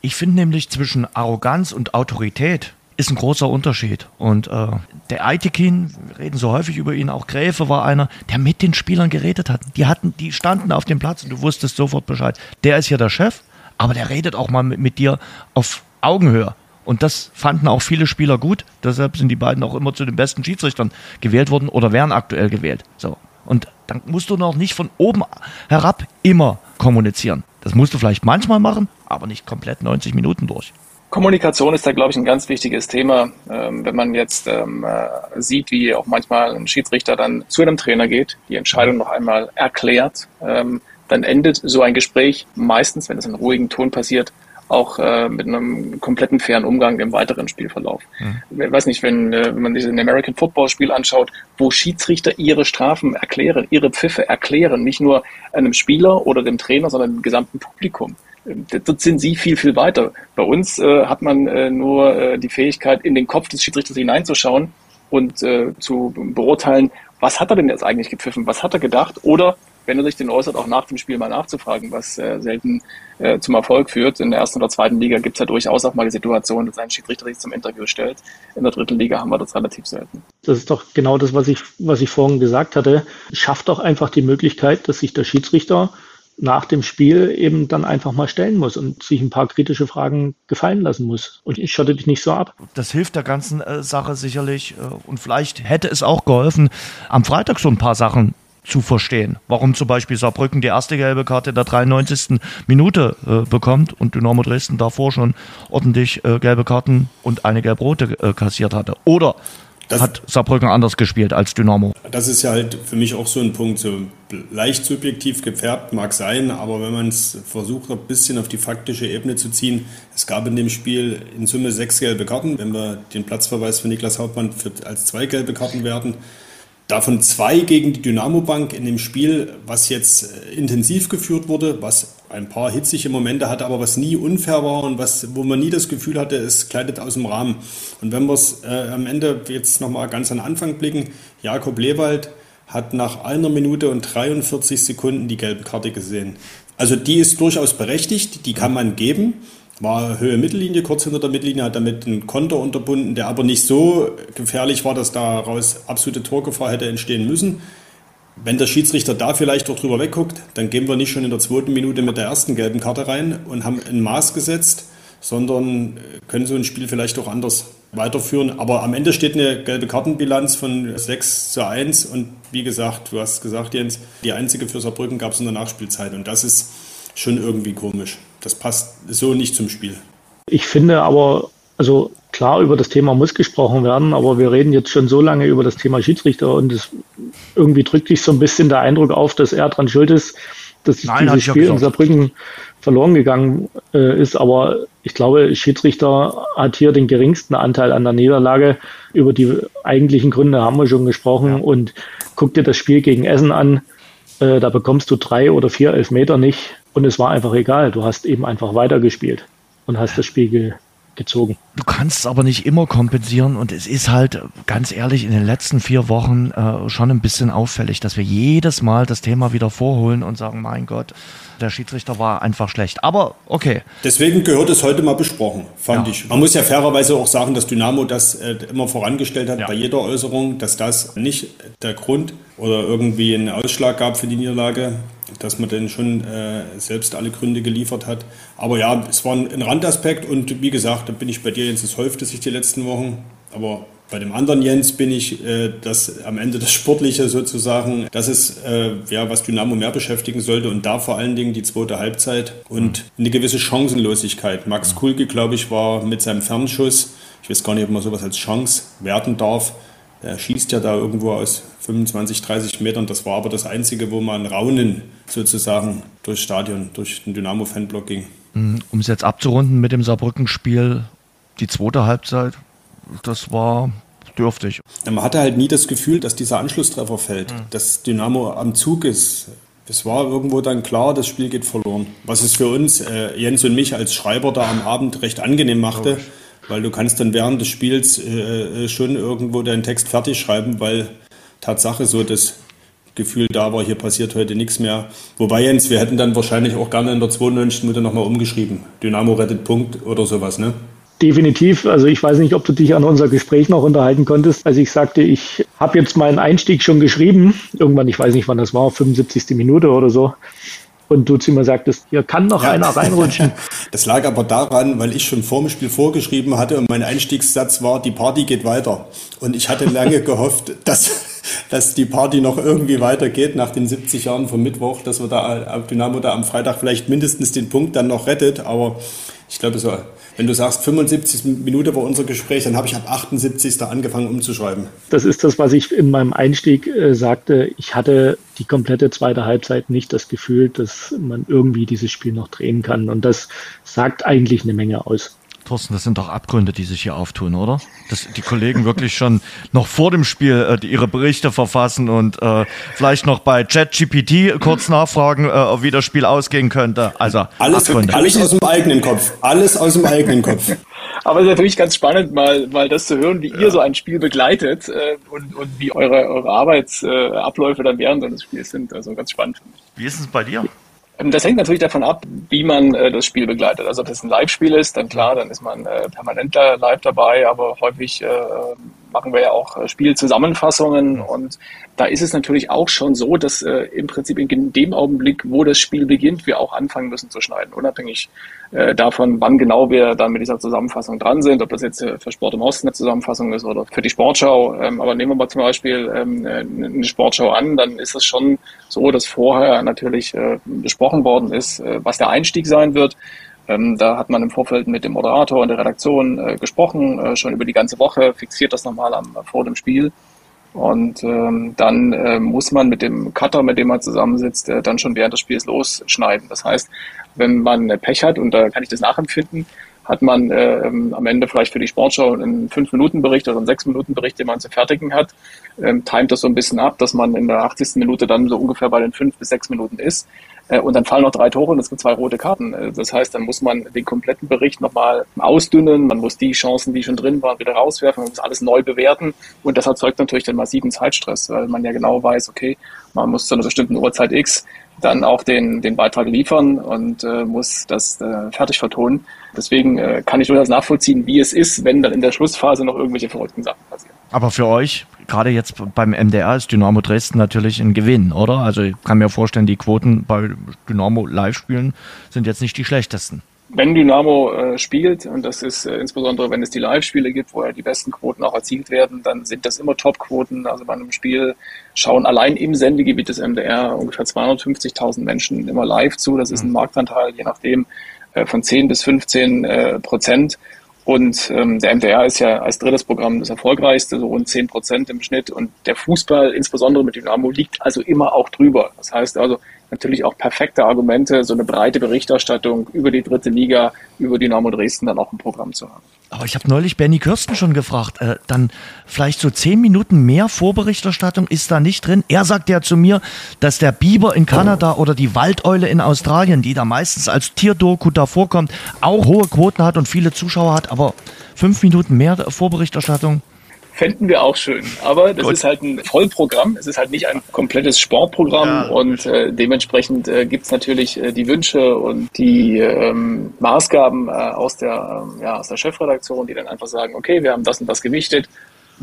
Ich finde nämlich zwischen Arroganz und Autorität ist ein großer Unterschied. Und äh, der Aitekin, wir reden so häufig über ihn, auch Gräfe war einer, der mit den Spielern geredet hat. Die hatten, die standen auf dem Platz und du wusstest sofort Bescheid. Der ist ja der Chef, aber der redet auch mal mit, mit dir auf Augenhöhe. Und das fanden auch viele Spieler gut. Deshalb sind die beiden auch immer zu den besten Schiedsrichtern gewählt worden oder werden aktuell gewählt. So. Und dann musst du noch nicht von oben herab immer kommunizieren. Das musst du vielleicht manchmal machen, aber nicht komplett 90 Minuten durch. Kommunikation ist da, glaube ich, ein ganz wichtiges Thema. Ähm, wenn man jetzt ähm, äh, sieht, wie auch manchmal ein Schiedsrichter dann zu einem Trainer geht, die Entscheidung noch einmal erklärt, ähm, dann endet so ein Gespräch meistens, wenn es in ruhigen Ton passiert, auch äh, mit einem kompletten fairen Umgang im weiteren Spielverlauf. Mhm. Ich weiß nicht, wenn, äh, wenn man sich ein American Football Spiel anschaut, wo Schiedsrichter ihre Strafen erklären, ihre Pfiffe erklären, nicht nur einem Spieler oder dem Trainer, sondern dem gesamten Publikum dort sind sie viel, viel weiter. Bei uns äh, hat man äh, nur äh, die Fähigkeit, in den Kopf des Schiedsrichters hineinzuschauen und äh, zu beurteilen, was hat er denn jetzt eigentlich gepfiffen, was hat er gedacht oder wenn er sich den äußert, auch nach dem Spiel mal nachzufragen, was äh, selten äh, zum Erfolg führt. In der ersten oder zweiten Liga gibt es ja durchaus auch mal die Situation, dass ein Schiedsrichter sich zum Interview stellt. In der dritten Liga haben wir das relativ selten. Das ist doch genau das, was ich, was ich vorhin gesagt hatte. Schafft doch einfach die Möglichkeit, dass sich der Schiedsrichter nach dem Spiel eben dann einfach mal stellen muss und sich ein paar kritische Fragen gefallen lassen muss. Und ich schotte dich nicht so ab. Das hilft der ganzen äh, Sache sicherlich. Äh, und vielleicht hätte es auch geholfen, am Freitag so ein paar Sachen zu verstehen. Warum zum Beispiel Saarbrücken die erste gelbe Karte in der 93. Minute äh, bekommt und Dynamo Dresden davor schon ordentlich äh, gelbe Karten und eine gelb-rote äh, kassiert hatte. Oder das hat Saarbrücken anders gespielt als Dynamo. Das ist ja halt für mich auch so ein Punkt, so leicht subjektiv gefärbt mag sein, aber wenn man es versucht, ein bisschen auf die faktische Ebene zu ziehen, es gab in dem Spiel in Summe sechs gelbe Karten, wenn wir den Platzverweis für Niklas Hauptmann für, als zwei gelbe Karten werten. Davon zwei gegen die Dynamo Bank in dem Spiel, was jetzt äh, intensiv geführt wurde, was ein paar hitzige Momente hatte, aber was nie unfair war und was, wo man nie das Gefühl hatte, es kleidet aus dem Rahmen. Und wenn wir es äh, am Ende jetzt nochmal ganz an den Anfang blicken, Jakob Lewald hat nach einer Minute und 43 Sekunden die gelbe Karte gesehen. Also die ist durchaus berechtigt, die kann man geben war Höhe Mittellinie, kurz hinter der Mittellinie, hat damit einen Konter unterbunden, der aber nicht so gefährlich war, dass daraus absolute Torgefahr hätte entstehen müssen. Wenn der Schiedsrichter da vielleicht auch drüber wegguckt, dann gehen wir nicht schon in der zweiten Minute mit der ersten gelben Karte rein und haben ein Maß gesetzt, sondern können so ein Spiel vielleicht auch anders weiterführen. Aber am Ende steht eine gelbe Kartenbilanz von 6 zu 1 und wie gesagt, du hast gesagt, Jens, die einzige für Saarbrücken gab es in der Nachspielzeit und das ist schon irgendwie komisch. Das passt so nicht zum Spiel. Ich finde aber, also klar, über das Thema muss gesprochen werden, aber wir reden jetzt schon so lange über das Thema Schiedsrichter und es irgendwie drückt sich so ein bisschen der Eindruck auf, dass er dran schuld ist, dass Nein, dieses Spiel in Saarbrücken verloren gegangen äh, ist. Aber ich glaube, Schiedsrichter hat hier den geringsten Anteil an der Niederlage. Über die eigentlichen Gründe haben wir schon gesprochen. Und guck dir das Spiel gegen Essen an. Äh, da bekommst du drei oder vier Elfmeter nicht. Und es war einfach egal. Du hast eben einfach weitergespielt und hast das Spiel gezogen. Du kannst es aber nicht immer kompensieren und es ist halt ganz ehrlich in den letzten vier Wochen äh, schon ein bisschen auffällig, dass wir jedes Mal das Thema wieder vorholen und sagen, mein Gott, der Schiedsrichter war einfach schlecht. Aber okay. Deswegen gehört es heute mal besprochen, fand ja. ich. Man muss ja fairerweise auch sagen, dass Dynamo das äh, immer vorangestellt hat ja. bei jeder Äußerung, dass das nicht der Grund oder irgendwie einen Ausschlag gab für die Niederlage dass man denn schon äh, selbst alle Gründe geliefert hat. Aber ja, es war ein, Randaspekt und wie gesagt, da bin ich bei dir, Jens, es häufte sich die letzten Wochen. Aber bei dem anderen Jens bin ich, äh, dass am Ende das Sportliche sozusagen, das ist, äh, ja, was Dynamo mehr beschäftigen sollte und da vor allen Dingen die zweite Halbzeit und eine gewisse Chancenlosigkeit. Max Kulke, glaube ich, war mit seinem Fernschuss, ich weiß gar nicht, ob man sowas als Chance werten darf, er schießt ja da irgendwo aus 25, 30 Metern. Das war aber das Einzige, wo man Raunen sozusagen durchs Stadion, durch den Dynamo-Fanblock ging. Mhm. Um es jetzt abzurunden mit dem Saarbrücken-Spiel, die zweite Halbzeit, das war dürftig. Man hatte halt nie das Gefühl, dass dieser Anschlusstreffer fällt, mhm. dass Dynamo am Zug ist. Es war irgendwo dann klar, das Spiel geht verloren. Was es für uns, äh, Jens und mich als Schreiber da am Abend recht angenehm machte. Logisch weil du kannst dann während des Spiels äh, äh, schon irgendwo deinen Text fertig schreiben, weil Tatsache so das Gefühl da war, hier passiert heute nichts mehr. Wobei Jens, wir hätten dann wahrscheinlich auch gerne in der 92. Minute nochmal umgeschrieben. Dynamo rettet Punkt oder sowas, ne? Definitiv. Also ich weiß nicht, ob du dich an unser Gespräch noch unterhalten konntest. Also ich sagte, ich habe jetzt meinen Einstieg schon geschrieben. Irgendwann, ich weiß nicht, wann das war, 75. Minute oder so und du zu mir sagtest, hier kann noch ja. einer reinrutschen. <laughs> Das lag aber daran, weil ich schon vor dem Spiel vorgeschrieben hatte und mein Einstiegssatz war, die Party geht weiter. Und ich hatte lange <laughs> gehofft, dass, dass die Party noch irgendwie weitergeht nach den 70 Jahren vom Mittwoch, dass wir da Dynamo da am Freitag vielleicht mindestens den Punkt dann noch rettet. Aber ich glaube, so wenn du sagst, 75 Minuten war unser Gespräch, dann habe ich ab 78. angefangen umzuschreiben. Das ist das, was ich in meinem Einstieg äh, sagte. Ich hatte die komplette zweite Halbzeit nicht das Gefühl, dass man irgendwie dieses Spiel noch drehen kann. Und das sagt eigentlich eine Menge aus. Thorsten, das sind doch Abgründe, die sich hier auftun, oder? Dass die Kollegen wirklich schon noch vor dem Spiel äh, ihre Berichte verfassen und äh, vielleicht noch bei ChatGPT kurz nachfragen, äh, wie das Spiel ausgehen könnte. Also alles, Abgründe. alles aus dem eigenen Kopf. Alles aus dem eigenen Kopf. <laughs> Aber es ist natürlich ganz spannend, mal, mal das zu hören, wie ja. ihr so ein Spiel begleitet äh, und, und wie eure, eure Arbeitsabläufe dann während eines Spiels sind. Also ganz spannend. Wie ist es bei dir? Ähm, das hängt natürlich davon ab, wie man äh, das Spiel begleitet. Also ob das ein Live-Spiel ist, dann klar, dann ist man äh, permanent live dabei, aber häufig äh, machen wir ja auch Spielzusammenfassungen und da ist es natürlich auch schon so, dass im Prinzip in dem Augenblick, wo das Spiel beginnt, wir auch anfangen müssen zu schneiden, unabhängig äh, davon, wann genau wir dann mit dieser Zusammenfassung dran sind, ob das jetzt äh, für Sport im Osten eine Zusammenfassung ist oder für die Sportschau. Ähm, aber nehmen wir mal zum Beispiel ähm, eine Sportschau an, dann ist es schon so, dass vorher natürlich äh, besprochen worden ist, äh, was der Einstieg sein wird. Ähm, da hat man im Vorfeld mit dem Moderator und der Redaktion äh, gesprochen, äh, schon über die ganze Woche, fixiert das nochmal vor dem Spiel. Und ähm, dann äh, muss man mit dem Cutter, mit dem man zusammensitzt, äh, dann schon während des Spiels losschneiden. Das heißt, wenn man Pech hat, und da kann ich das nachempfinden, hat man äh, am Ende vielleicht für die Sportschau einen 5-Minuten-Bericht oder einen 6-Minuten-Bericht, den man zu fertigen hat, ähm, timet das so ein bisschen ab, dass man in der 80. Minute dann so ungefähr bei den 5 bis 6 Minuten ist. Äh, und dann fallen noch drei Tore und es gibt zwei rote Karten. Äh, das heißt, dann muss man den kompletten Bericht nochmal ausdünnen, man muss die Chancen, die schon drin waren, wieder rauswerfen, man muss alles neu bewerten und das erzeugt natürlich den massiven Zeitstress, weil man ja genau weiß, okay, man muss zu einer bestimmten Uhrzeit X dann auch den, den Beitrag liefern und äh, muss das äh, fertig vertonen. Deswegen äh, kann ich durchaus nachvollziehen, wie es ist, wenn dann in der Schlussphase noch irgendwelche verrückten Sachen passieren. Aber für euch, gerade jetzt beim MDR, ist Dynamo Dresden natürlich ein Gewinn, oder? Also ich kann mir vorstellen, die Quoten bei Dynamo Live-Spielen sind jetzt nicht die schlechtesten. wenn Dynamo äh, spielt, und das ist äh, insbesondere, wenn es die Live-Spiele gibt, wo ja die besten Quoten auch erzielt werden, dann sind das immer Top-Quoten. Also bei einem Spiel schauen allein im Sendegebiet des MDR ungefähr 250.000 Menschen immer live zu. Das ist ein mhm. Marktanteil, je nachdem, äh, von 10 bis 15 äh, Prozent. Und ähm, der MDR ist ja als drittes Programm das erfolgreichste, so rund 10 Prozent im Schnitt. Und der Fußball, insbesondere mit Dynamo, liegt also immer auch drüber. Das heißt also, natürlich auch perfekte Argumente, so eine breite Berichterstattung über die dritte Liga, über Dynamo Dresden dann auch im Programm zu haben. Aber ich habe neulich Benny Kirsten schon gefragt, äh, dann vielleicht so zehn Minuten mehr Vorberichterstattung ist da nicht drin. Er sagt ja zu mir, dass der Biber in Kanada oder die Waldeule in Australien, die da meistens als Tierdoku da vorkommt, auch hohe Quoten hat und viele Zuschauer hat, aber fünf Minuten mehr Vorberichterstattung Fänden wir auch schön. Aber das Gut. ist halt ein Vollprogramm. Es ist halt nicht ein komplettes Sportprogramm ja. und äh, dementsprechend äh, gibt es natürlich äh, die Wünsche und die ähm, Maßgaben äh, aus, der, ähm, ja, aus der Chefredaktion, die dann einfach sagen, okay, wir haben das und das gewichtet.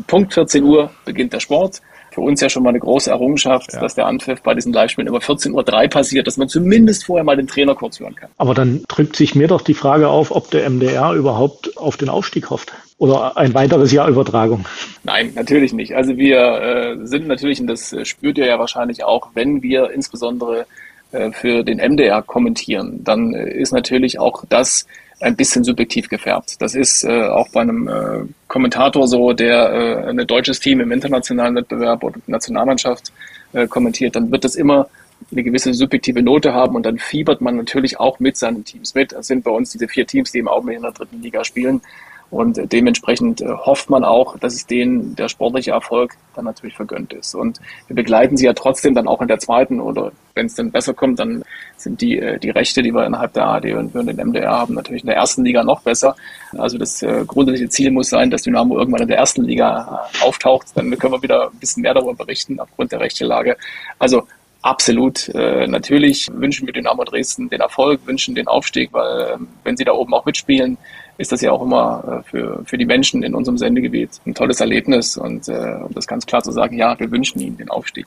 Punkt 14 Uhr beginnt der Sport für uns ja schon mal eine große Errungenschaft, ja. dass der Anpfiff bei diesen Live-Spielen über 14.03 Uhr passiert, dass man zumindest vorher mal den Trainer kurz hören kann. Aber dann drückt sich mir doch die Frage auf, ob der MDR überhaupt auf den Aufstieg hofft. Oder ein weiteres Jahr Übertragung? Nein, natürlich nicht. Also wir äh, sind natürlich, und das spürt ihr ja wahrscheinlich auch, wenn wir insbesondere äh, für den MDR kommentieren, dann äh, ist natürlich auch das ein bisschen subjektiv gefärbt. Das ist äh, auch bei einem äh, Kommentator so, der äh, ein deutsches Team im internationalen Wettbewerb oder Nationalmannschaft äh, kommentiert, dann wird das immer eine gewisse subjektive Note haben und dann fiebert man natürlich auch mit seinen Teams mit. Das sind bei uns diese vier Teams, die im Augenblick in der dritten Liga spielen. Und dementsprechend äh, hofft man auch, dass es denen der sportliche Erfolg dann natürlich vergönnt ist. Und wir begleiten sie ja trotzdem dann auch in der zweiten oder wenn es dann besser kommt, dann sind die, äh, die Rechte, die wir innerhalb der AD und wir den MDR haben, natürlich in der ersten Liga noch besser. Also das äh, grundsätzliche Ziel muss sein, dass Dynamo irgendwann in der ersten Liga auftaucht. Dann können wir wieder ein bisschen mehr darüber berichten aufgrund der Rechtstelage. Also Absolut. Äh, natürlich wünschen wir Dynamo Dresden den Erfolg, wünschen den Aufstieg, weil äh, wenn sie da oben auch mitspielen, ist das ja auch immer äh, für, für die Menschen in unserem Sendegebiet ein tolles Erlebnis und äh, um das ganz klar zu sagen, ja, wir wünschen ihnen den Aufstieg.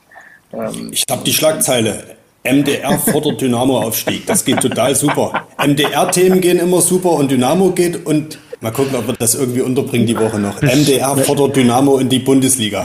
Ähm, ich habe die Schlagzeile. MDR fordert Dynamo-Aufstieg. Das geht total super. MDR-Themen gehen immer super und Dynamo geht und mal gucken, ob wir das irgendwie unterbringen die Woche noch. MDR fordert Dynamo in die Bundesliga.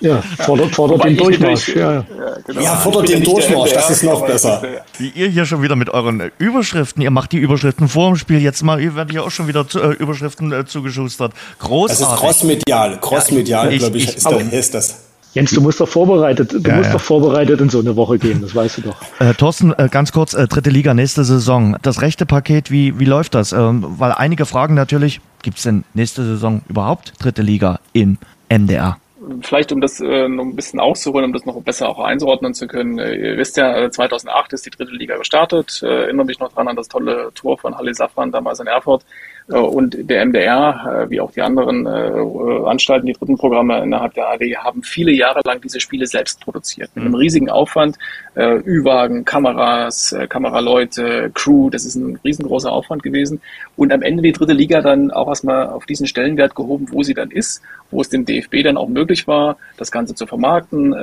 Ja, fordert, fordert den Durchmarsch. Ja, ja. Genau. ja fordert den Durchmarsch, das ist noch besser. Wie ihr hier schon wieder mit euren Überschriften, ihr macht die Überschriften vor dem Spiel, jetzt mal, ihr werdet ja auch schon wieder zu, äh, Überschriften äh, zugeschustert. Großartig. Das ist crossmedial, crossmedial, ja, glaube ich, ich, ist, der, ist das. Jens, du musst doch vorbereitet, du ja, musst ja. doch vorbereitet in so eine Woche gehen, das weißt du doch. Äh, Thorsten, äh, ganz kurz, äh, dritte Liga, nächste Saison. Das rechte Paket, wie, wie läuft das? Ähm, weil einige fragen natürlich, gibt es denn nächste Saison überhaupt dritte Liga im MDR? Vielleicht um das äh, noch ein bisschen auszuholen, um das noch besser auch einzuordnen zu können. Äh, ihr wisst ja, 2008 äh, ist die dritte Liga gestartet. Äh, erinnere mich noch dran an das tolle Tor von Halle Safran damals in Erfurt. Äh, und der MDR, äh, wie auch die anderen äh, Anstalten, die dritten Programme innerhalb der AD, haben viele Jahre lang diese Spiele selbst produziert. Mit einem mhm. riesigen Aufwand. Ü-Wagen, Kameras, Kameraleute, Crew, das ist ein riesengroßer Aufwand gewesen. Und am Ende die dritte Liga dann auch erstmal auf diesen Stellenwert gehoben, wo sie dann ist, wo es dem DFB dann auch möglich war, das Ganze zu vermarkten,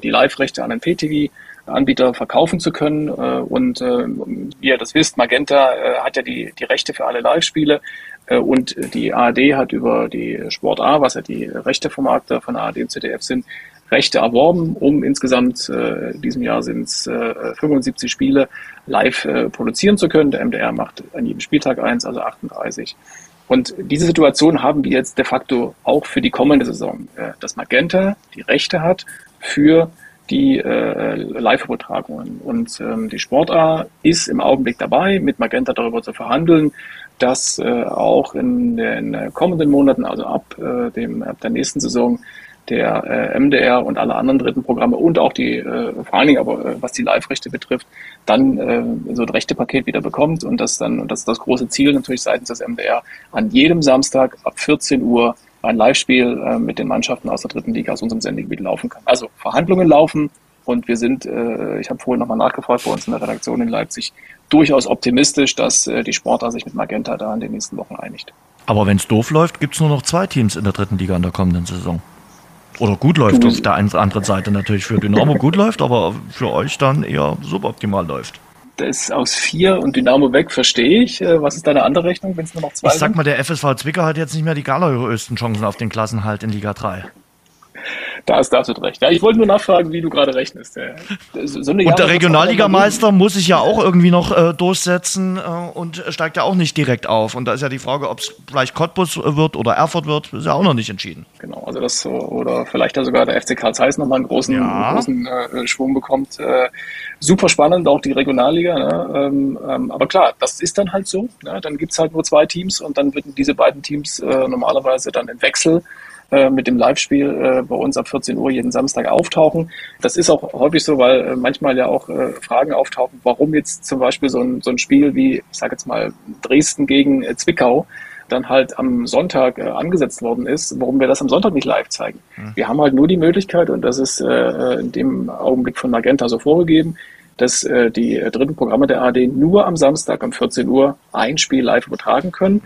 die Live-Rechte an den PTV Anbieter verkaufen zu können. Äh, und äh, wie ihr das wisst, Magenta äh, hat ja die, die Rechte für alle Live-Spiele. Und die ARD hat über die Sport A, was ja die Rechtevermarkter von ARD und ZDF sind, Rechte erworben, um insgesamt äh, in diesem Jahr sind es äh, 75 Spiele live äh, produzieren zu können. Der MDR macht an jedem Spieltag eins, also 38. Und diese Situation haben wir jetzt de facto auch für die kommende Saison, äh, dass Magenta die Rechte hat für die äh, Live-Übertragungen. Und ähm, die Sportart ist im Augenblick dabei, mit Magenta darüber zu verhandeln, dass äh, auch in den kommenden Monaten, also ab, äh, dem, ab der nächsten Saison, der äh, MDR und alle anderen dritten Programme und auch die, äh, vor allen Dingen aber äh, was die Live-Rechte betrifft, dann äh, so ein Rechte-Paket wieder bekommt und das dann, und das ist das große Ziel natürlich seitens des MDR, an jedem Samstag ab 14 Uhr ein Live-Spiel äh, mit den Mannschaften aus der dritten Liga aus unserem Sendegebiet laufen kann. Also Verhandlungen laufen und wir sind, äh, ich habe vorhin nochmal nachgefragt bei uns in der Redaktion in Leipzig, durchaus optimistisch, dass äh, die Sportler sich mit Magenta da in den nächsten Wochen einigt. Aber wenn es doof läuft, gibt es nur noch zwei Teams in der dritten Liga in der kommenden Saison. Oder gut läuft auf der einen anderen Seite natürlich für Dynamo gut läuft, aber für euch dann eher suboptimal läuft. Das aus vier und Dynamo weg, verstehe ich. Äh, was ist deine andere Rechnung, wenn es nur noch zwei Ich sag mal, der FSV Zwickau hat jetzt nicht mehr die größten Chancen auf den Klassenhalt in Liga 3. Da ist David recht. Ja, ich wollte nur nachfragen, wie du gerade rechnest. So und der Regionalligameister muss sich ja auch irgendwie noch äh, durchsetzen äh, und steigt ja auch nicht direkt auf. Und da ist ja die Frage, ob es vielleicht Cottbus wird oder Erfurt wird, ist ja auch noch nicht entschieden. Genau, also das oder vielleicht ja sogar der FC Karl Zeiss nochmal einen großen, ja. großen äh, Schwung bekommt. Äh, super spannend, auch die Regionalliga. Ne? Ähm, ähm, aber klar, das ist dann halt so. Ne? Dann gibt es halt nur zwei Teams und dann würden diese beiden Teams äh, normalerweise dann im Wechsel äh, mit dem Live-Spiel äh, bei uns ab 14 Uhr jeden Samstag auftauchen. Das ist auch häufig so, weil äh, manchmal ja auch äh, Fragen auftauchen, warum jetzt zum Beispiel so ein, so ein Spiel wie, ich sage jetzt mal, Dresden gegen äh, Zwickau dann halt am Sonntag angesetzt worden ist, warum wir das am Sonntag nicht live zeigen. Mhm. Wir haben halt nur die Möglichkeit, und das ist in dem Augenblick von Magenta so vorgegeben, dass äh, die dritten Programme der AD nur am Samstag um 14 Uhr ein Spiel live übertragen können.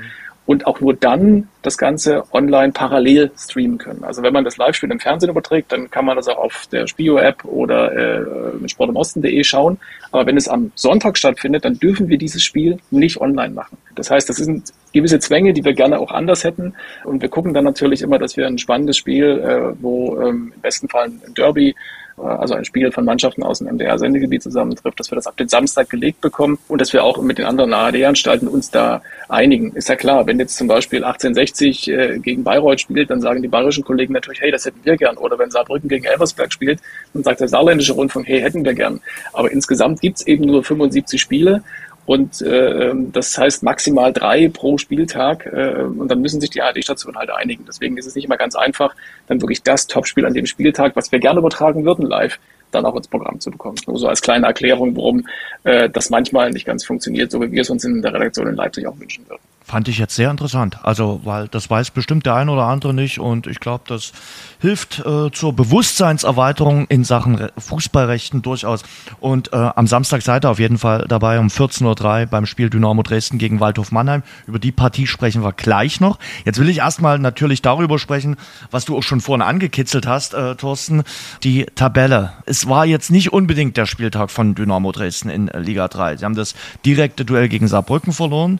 Und auch nur dann das Ganze online parallel streamen können. Also wenn man das Live-Spiel im Fernsehen überträgt, dann kann man das auch auf der Spio-App oder äh, mit sportimosten.de schauen. Aber wenn es am Sonntag stattfindet, dann dürfen wir dieses Spiel nicht online machen. Das heißt, das sind gewisse Zwänge, die wir gerne auch anders hätten. Und wir gucken dann natürlich immer, dass wir ein spannendes Spiel, äh, wo ähm, im besten Fall ein Derby also ein Spiel von Mannschaften aus dem MDR-Sendegebiet zusammentrifft, dass wir das ab den Samstag gelegt bekommen und dass wir auch mit den anderen ARD-Anstalten uns da einigen. Ist ja klar, wenn jetzt zum Beispiel 1860 äh, gegen Bayreuth spielt, dann sagen die bayerischen Kollegen natürlich, hey, das hätten wir gern. Oder wenn Saarbrücken gegen Elversberg spielt, dann sagt der saarländische Rundfunk, hey, hätten wir gern. Aber insgesamt gibt's eben nur 75 Spiele und äh, ähm, das heißt maximal drei pro Spieltag. Äh, und dann müssen sich die ARD-Stationen halt einigen. Deswegen ist es nicht immer ganz einfach, dann wirklich das Topspiel an dem Spieltag, was wir gerne übertragen würden live, dann auch ins Programm zu bekommen. Nur so als kleine Erklärung, warum äh, das manchmal nicht ganz funktioniert, so wie wir es uns in der Redaktion in Leipzig auch wünschen würden. Fand ich jetzt sehr interessant. Also, weil das weiß bestimmt der ein oder andere nicht und ich glaube, das hilft äh, zur Bewusstseinserweiterung in Sachen Fußballrechten durchaus. Und äh, am Samstag seid ihr auf jeden Fall dabei um 14.03 Uhr beim Spiel Dynamo Dresden gegen Waldhof Mannheim. Über die Partie sprechen wir gleich noch. Jetzt will ich erstmal natürlich darüber sprechen, was du auch schon vorhin angekitzelt hast, äh, Thorsten, die Tabelle. Es war jetzt nicht unbedingt der Spieltag von Dynamo Dresden in Liga 3. Sie haben das direkte Duell gegen Saarbrücken verloren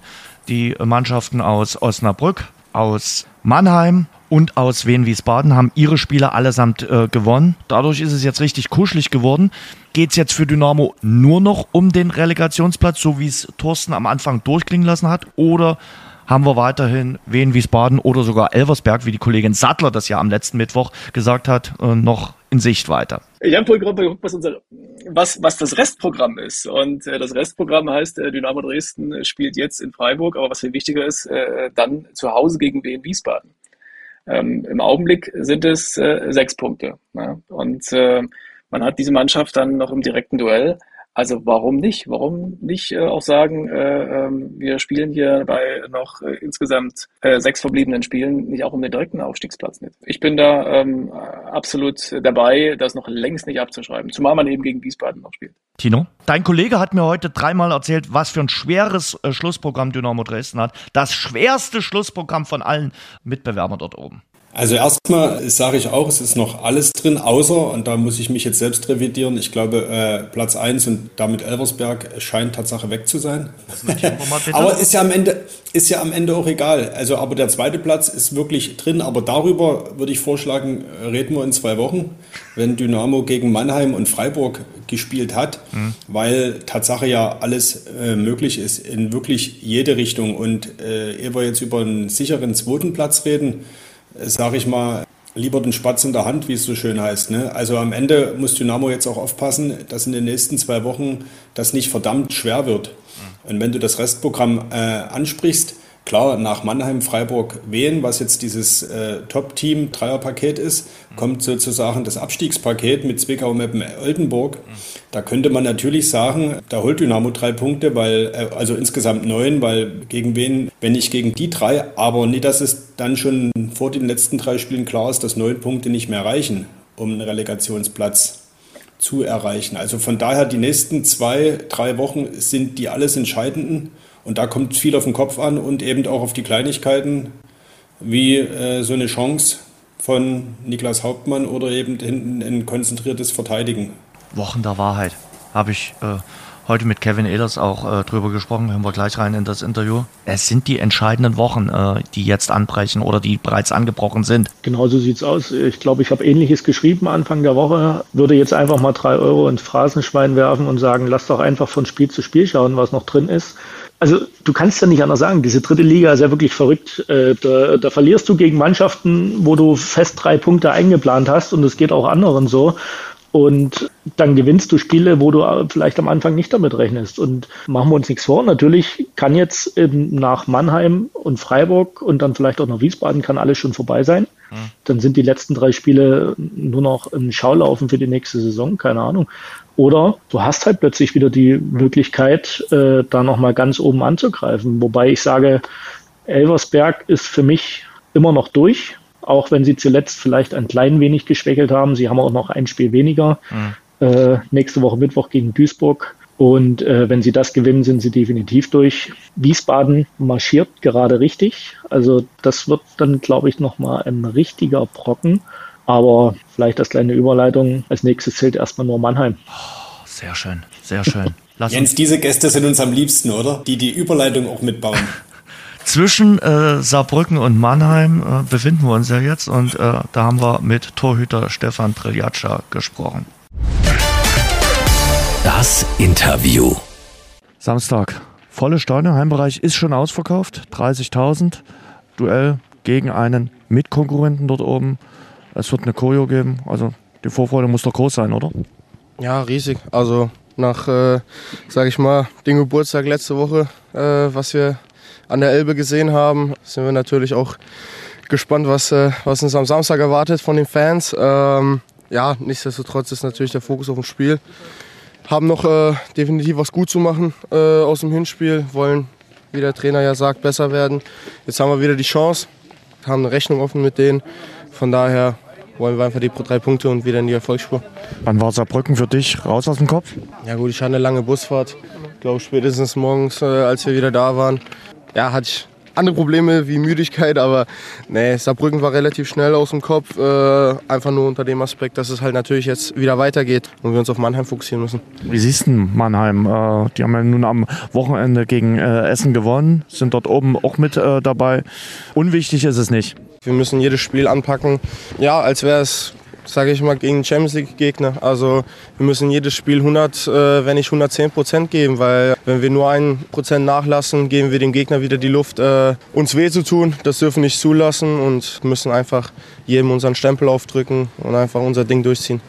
die Mannschaften aus Osnabrück, aus Mannheim und aus Wien-Wiesbaden haben ihre Spiele allesamt äh, gewonnen. Dadurch ist es jetzt richtig kuschelig geworden. Geht es jetzt für Dynamo nur noch um den Relegationsplatz, so wie es Thorsten am Anfang durchklingen lassen hat? Oder haben wir weiterhin Wien, Wiesbaden oder sogar Elversberg, wie die Kollegin Sattler das ja am letzten Mittwoch gesagt hat, äh, noch in Sicht weiter? Ich habe vorhin gerade geguckt, was, unser, was, was das Restprogramm ist. Und äh, das Restprogramm heißt, äh, Dynamo Dresden spielt jetzt in Freiburg, aber was viel wichtiger ist, äh, dann zu Hause gegen Wien Wiesbaden. Ähm, Im Augenblick sind es äh, sechs Punkte. Ne? Und äh, man hat diese Mannschaft dann noch im direkten Duell. Also warum nicht? Warum nicht äh, auch sagen, äh, äh, wir spielen hier bei noch äh, insgesamt äh, sechs verbliebenen Spielen nicht auch um den direkten Aufstiegsplatz mit? Ich bin da ähm, absolut dabei, das noch längst nicht abzuschreiben, zumal man eben gegen Wiesbaden noch spielt. Tino, dein Kollege hat mir heute dreimal erzählt, was für ein schweres äh, Schlussprogramm Dynamo Dresden hat. Das schwerste Schlussprogramm von allen Mitbewerbern dort oben. Also erstmal sage ich auch, es ist noch alles drin, außer, und da muss ich mich jetzt selbst revidieren, ich glaube, äh, Platz 1 und damit Elversberg scheint Tatsache weg zu sein. aber ist ja am Ende, ist ja am Ende auch egal. Also, aber der zweite Platz ist wirklich drin, aber darüber würde ich vorschlagen, reden wir in zwei Wochen, wenn Dynamo gegen Mannheim und Freiburg gespielt hat, mhm. weil Tatsache ja alles äh, möglich ist in wirklich jede Richtung. Und äh, ehe wir jetzt über einen sicheren zweiten Platz reden, sage ich mal, lieber den Spatz in der Hand, wie es so schön heißt. Ne? Also am Ende muss Dynamo jetzt auch aufpassen, dass in den nächsten zwei Wochen das nicht verdammt schwer wird. Und wenn du das Restprogramm äh, ansprichst, Klar, nach Mannheim, Freiburg, Wien, was jetzt dieses äh, Top-Team-Dreierpaket ist, kommt sozusagen das Abstiegspaket mit Zwickau, Meppen, Oldenburg. Da könnte man natürlich sagen, da holt Dynamo drei Punkte, weil, äh, also insgesamt neun, weil gegen wen, wenn nicht gegen die drei, aber nicht, dass es dann schon vor den letzten drei Spielen klar ist, dass neun Punkte nicht mehr reichen, um einen Relegationsplatz zu erreichen. Also von daher, die nächsten zwei, drei Wochen sind die alles entscheidenden. Und da kommt viel auf den Kopf an und eben auch auf die Kleinigkeiten, wie äh, so eine Chance von Niklas Hauptmann oder eben hinten ein konzentriertes Verteidigen. Wochen der Wahrheit habe ich äh, heute mit Kevin Ehlers auch äh, drüber gesprochen, hören wir gleich rein in das Interview. Es sind die entscheidenden Wochen, äh, die jetzt anbrechen oder die bereits angebrochen sind. Genau so sieht's aus. Ich glaube, ich habe ähnliches geschrieben Anfang der Woche. Würde jetzt einfach mal drei Euro ins Phrasenschwein werfen und sagen, lass doch einfach von Spiel zu Spiel schauen, was noch drin ist. Also du kannst ja nicht anders sagen, diese dritte Liga ist ja wirklich verrückt. Äh, da, da verlierst du gegen Mannschaften, wo du fest drei Punkte eingeplant hast und es geht auch anderen so. Und dann gewinnst du Spiele, wo du vielleicht am Anfang nicht damit rechnest. Und machen wir uns nichts vor. Natürlich kann jetzt nach Mannheim und Freiburg und dann vielleicht auch nach Wiesbaden kann alles schon vorbei sein. Mhm. Dann sind die letzten drei Spiele nur noch ein Schaulaufen für die nächste Saison. Keine Ahnung. Oder du hast halt plötzlich wieder die Möglichkeit, äh, da nochmal ganz oben anzugreifen. Wobei ich sage, Elversberg ist für mich immer noch durch auch wenn sie zuletzt vielleicht ein klein wenig geschwächelt haben. Sie haben auch noch ein Spiel weniger. Mhm. Äh, nächste Woche Mittwoch gegen Duisburg. Und äh, wenn sie das gewinnen, sind sie definitiv durch. Wiesbaden marschiert gerade richtig. Also das wird dann, glaube ich, nochmal ein richtiger Brocken. Aber vielleicht als kleine Überleitung. Als nächstes zählt erstmal nur Mannheim. Oh, sehr schön, sehr schön. Lass Jens, diese Gäste sind uns am liebsten, oder? Die die Überleitung auch mitbauen. <laughs> Zwischen äh, Saarbrücken und Mannheim äh, befinden wir uns ja jetzt und äh, da haben wir mit Torhüter Stefan Triljaccia gesprochen. Das Interview. Samstag. Volle Steine, Heimbereich ist schon ausverkauft. 30.000. Duell gegen einen Mitkonkurrenten dort oben. Es wird eine Choreo geben. Also die Vorfreude muss doch groß sein, oder? Ja, riesig. Also nach, äh, sage ich mal, dem Geburtstag letzte Woche, äh, was wir an der Elbe gesehen haben, sind wir natürlich auch gespannt, was, äh, was uns am Samstag erwartet von den Fans. Ähm, ja, nichtsdestotrotz ist natürlich der Fokus auf dem Spiel. Haben noch äh, definitiv was gut zu machen äh, aus dem Hinspiel, wollen, wie der Trainer ja sagt, besser werden. Jetzt haben wir wieder die Chance, haben eine Rechnung offen mit denen. Von daher wollen wir einfach die drei Punkte und wieder in die Erfolgsspur. Wann war Saarbrücken für dich raus aus dem Kopf? Ja gut, ich hatte eine lange Busfahrt. Ich glaube spätestens morgens, äh, als wir wieder da waren, ja, hatte ich andere Probleme wie Müdigkeit, aber nee, Saarbrücken war relativ schnell aus dem Kopf. Äh, einfach nur unter dem Aspekt, dass es halt natürlich jetzt wieder weitergeht und wir uns auf Mannheim fokussieren müssen. Wie siehst du Mannheim? Äh, die haben ja nun am Wochenende gegen äh, Essen gewonnen, sind dort oben auch mit äh, dabei. Unwichtig ist es nicht. Wir müssen jedes Spiel anpacken, ja, als wäre es sage ich mal, gegen Champions League Gegner. Also wir müssen jedes Spiel 100, äh, wenn nicht 110 Prozent geben, weil wenn wir nur ein Prozent nachlassen, geben wir dem Gegner wieder die Luft, äh, uns weh zu tun. Das dürfen wir nicht zulassen und müssen einfach jedem unseren Stempel aufdrücken und einfach unser Ding durchziehen.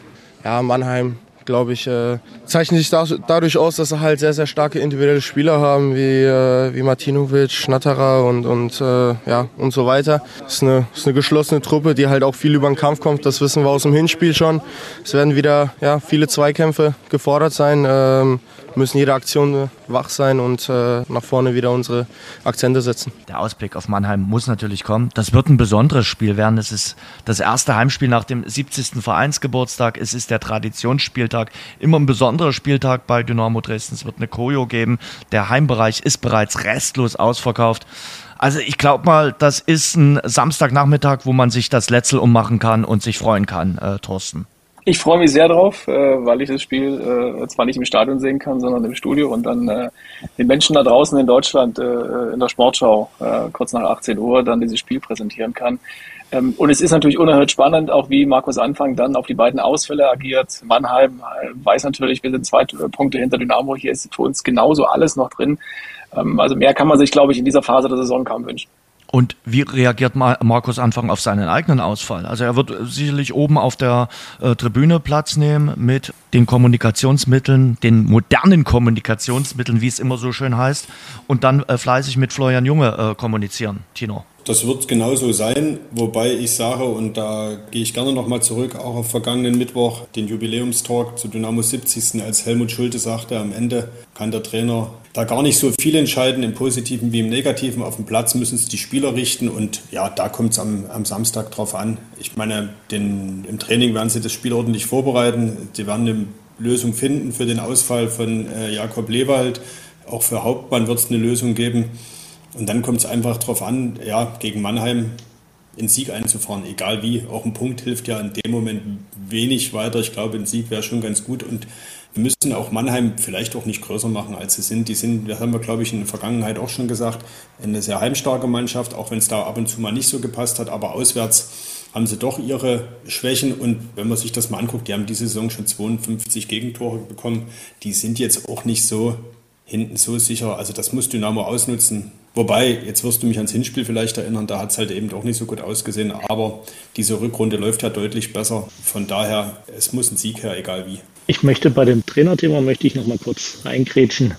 Ja, Mannheim glaube ich, äh, zeichnet sich da, dadurch aus, dass sie halt sehr, sehr starke individuelle Spieler haben, wie, äh, wie Martinovic, Schnatterer und, und, äh, ja, und so weiter. Es ist eine, ist eine geschlossene Truppe, die halt auch viel über den Kampf kommt. Das wissen wir aus dem Hinspiel schon. Es werden wieder ja, viele Zweikämpfe gefordert sein. Ähm, müssen jede Aktion äh, wach sein und äh, nach vorne wieder unsere Akzente setzen. Der Ausblick auf Mannheim muss natürlich kommen. Das wird ein besonderes Spiel werden. Es ist das erste Heimspiel nach dem 70. Vereinsgeburtstag. Es ist der Traditionsspieltag. Immer ein besonderer Spieltag bei Dynamo Dresden. Es wird eine Choreo geben. Der Heimbereich ist bereits restlos ausverkauft. Also ich glaube mal, das ist ein Samstagnachmittag, wo man sich das Letzel ummachen kann und sich freuen kann, äh, Thorsten. Ich freue mich sehr drauf, äh, weil ich das Spiel äh, zwar nicht im Stadion sehen kann, sondern im Studio und dann äh, den Menschen da draußen in Deutschland äh, in der Sportschau äh, kurz nach 18 Uhr dann dieses Spiel präsentieren kann. Ähm, und es ist natürlich unerhört spannend, auch wie Markus Anfang dann auf die beiden Ausfälle agiert. Mannheim äh, weiß natürlich, wir sind zwei Punkte hinter Dynamo, hier ist für uns genauso alles noch drin. Ähm, also mehr kann man sich, glaube ich, in dieser Phase der Saison kaum wünschen. Und wie reagiert Markus Anfang auf seinen eigenen Ausfall? Also er wird sicherlich oben auf der äh, Tribüne Platz nehmen mit den Kommunikationsmitteln, den modernen Kommunikationsmitteln, wie es immer so schön heißt, und dann äh, fleißig mit Florian Junge äh, kommunizieren. Tino. Das wird genauso sein, wobei ich sage, und da gehe ich gerne nochmal zurück, auch auf vergangenen Mittwoch, den Jubiläumstalk zu Dynamo 70. als Helmut Schulte sagte, am Ende kann der Trainer da gar nicht so viel entscheiden, im Positiven wie im Negativen. Auf dem Platz müssen es die Spieler richten und ja, da kommt es am, am Samstag drauf an. Ich meine, den, im Training werden sie das Spiel ordentlich vorbereiten. Sie werden eine Lösung finden für den Ausfall von äh, Jakob Lewald. Auch für Hauptmann wird es eine Lösung geben. Und dann kommt es einfach darauf an, ja, gegen Mannheim in Sieg einzufahren, egal wie. Auch ein Punkt hilft ja in dem Moment wenig weiter. Ich glaube, ein Sieg wäre schon ganz gut. Und Wir müssen auch Mannheim vielleicht auch nicht größer machen, als sie sind. Die sind, das haben wir, glaube ich, in der Vergangenheit auch schon gesagt, eine sehr heimstarke Mannschaft, auch wenn es da ab und zu mal nicht so gepasst hat, aber auswärts haben sie doch ihre Schwächen und wenn man sich das mal anguckt, die haben diese Saison schon 52 Gegentore bekommen, die sind jetzt auch nicht so hinten so sicher. Also das muss Dynamo ausnutzen. Wobei, jetzt wirst du mich ans Hinspiel vielleicht erinnern, da hat es halt eben auch nicht so gut ausgesehen, aber diese Rückrunde läuft ja deutlich besser. Von daher, es muss ein Sieg her, egal wie. Ich möchte bei dem Trainerthema möchte ich noch mal kurz reingrätschen.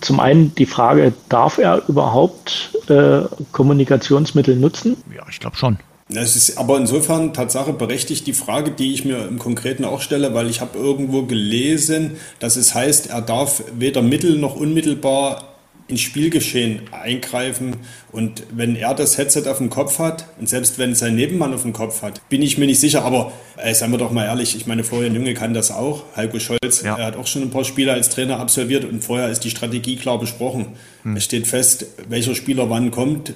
Zum einen die Frage, darf er überhaupt äh, Kommunikationsmittel nutzen? Ja, ich glaube schon. Das ist aber insofern Tatsache berechtigt die Frage, die ich mir im Konkreten auch stelle, weil ich habe irgendwo gelesen, dass es heißt, er darf weder mittel- noch unmittelbar ins Spielgeschehen eingreifen. Und wenn er das Headset auf dem Kopf hat und selbst wenn sein Nebenmann auf dem Kopf hat, bin ich mir nicht sicher. Aber äh, seien wir doch mal ehrlich, ich meine, Florian Junge kann das auch. Heiko Scholz, ja. er hat auch schon ein paar Spiele als Trainer absolviert und vorher ist die Strategie klar besprochen. Hm. Es steht fest, welcher Spieler wann kommt,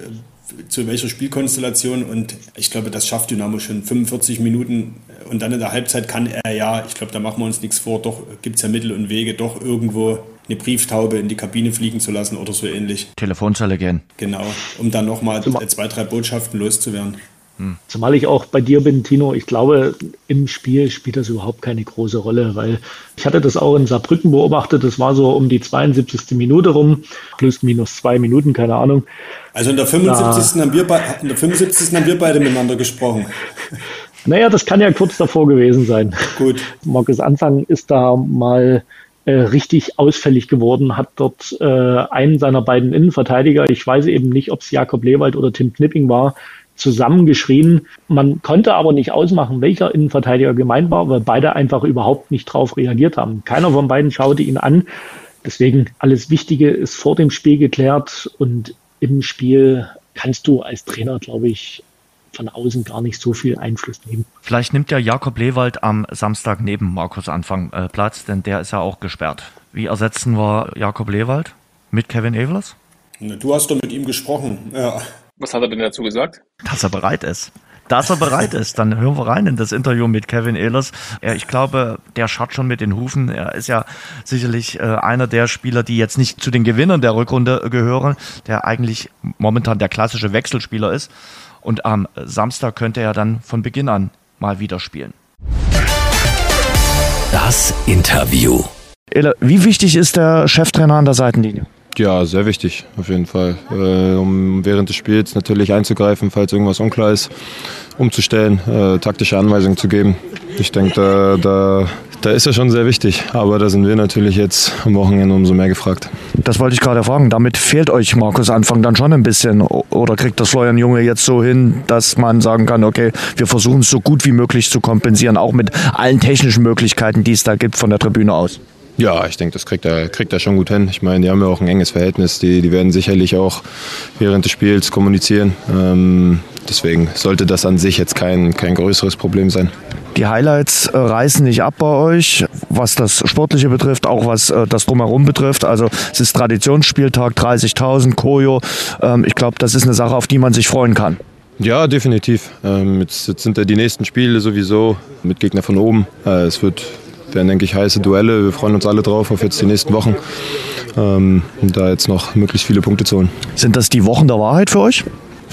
zu welcher Spielkonstellation und ich glaube, das schafft Dynamo schon 45 Minuten und dann in der Halbzeit kann er ja, ich glaube, da machen wir uns nichts vor, doch gibt es ja Mittel und Wege, doch irgendwo eine Brieftaube in die Kabine fliegen zu lassen oder so ähnlich. Telefonzelle gehen. Genau, um dann nochmal zwei, drei Botschaften loszuwerden. Hm. Zumal ich auch bei dir bin, Tino, ich glaube, im Spiel spielt das überhaupt keine große Rolle, weil ich hatte das auch in Saarbrücken beobachtet, das war so um die 72. Minute rum, plus minus zwei Minuten, keine Ahnung. Also in der 75. Da, haben, wir in der 75. haben wir beide miteinander gesprochen. Naja, das kann ja kurz davor gewesen sein. Gut. Markus Anfang ist da mal richtig ausfällig geworden, hat dort äh, einen seiner beiden Innenverteidiger, ich weiß eben nicht, ob es Jakob Lewald oder Tim Knipping war, zusammengeschrien. Man konnte aber nicht ausmachen, welcher Innenverteidiger gemeint war, weil beide einfach überhaupt nicht drauf reagiert haben. Keiner von beiden schaute ihn an. Deswegen alles Wichtige ist vor dem Spiel geklärt und im Spiel kannst du als Trainer, glaube ich, von außen gar nicht so viel Einfluss nehmen. Vielleicht nimmt ja Jakob Lewald am Samstag neben Markus Anfang äh, Platz, denn der ist ja auch gesperrt. Wie ersetzen wir Jakob Lewald mit Kevin Evelers? Du hast doch mit ihm gesprochen. Ja. Was hat er denn dazu gesagt? Dass er bereit ist. Dass er bereit ist, dann hören wir rein in das Interview mit Kevin Ehlers. Ich glaube, der schaut schon mit den Hufen. Er ist ja sicherlich äh, einer der Spieler, die jetzt nicht zu den Gewinnern der Rückrunde gehören, der eigentlich momentan der klassische Wechselspieler ist. Und am Samstag könnte er dann von Beginn an mal wieder spielen. Das Interview. Wie wichtig ist der Cheftrainer an der Seitenlinie? Ja, sehr wichtig, auf jeden Fall. Äh, um während des Spiels natürlich einzugreifen, falls irgendwas unklar ist, umzustellen, äh, taktische Anweisungen zu geben. Ich denke, da, da, da ist er schon sehr wichtig. Aber da sind wir natürlich jetzt am Wochenende umso mehr gefragt. Das wollte ich gerade fragen. Damit fehlt euch Markus Anfang dann schon ein bisschen. Oder kriegt das Florian Junge jetzt so hin, dass man sagen kann, okay, wir versuchen es so gut wie möglich zu kompensieren, auch mit allen technischen Möglichkeiten, die es da gibt von der Tribüne aus? Ja, ich denke, das kriegt er, kriegt er schon gut hin. Ich meine, die haben ja auch ein enges Verhältnis. Die, die werden sicherlich auch während des Spiels kommunizieren. Ähm, deswegen sollte das an sich jetzt kein, kein größeres Problem sein. Die Highlights äh, reißen nicht ab bei euch, was das Sportliche betrifft, auch was äh, das Drumherum betrifft. Also es ist Traditionsspieltag, 30.000, Koyo. Ähm, ich glaube, das ist eine Sache, auf die man sich freuen kann. Ja, definitiv. Ähm, jetzt, jetzt, sind ja die nächsten Spiele sowieso mit Gegner von oben. Äh, es wird werden, denke ich, heiße Duelle. Wir freuen uns alle drauf auf jetzt die nächsten Wochen, ähm, da jetzt noch möglichst viele Punkte zu holen. Sind das die Wochen der Wahrheit für euch?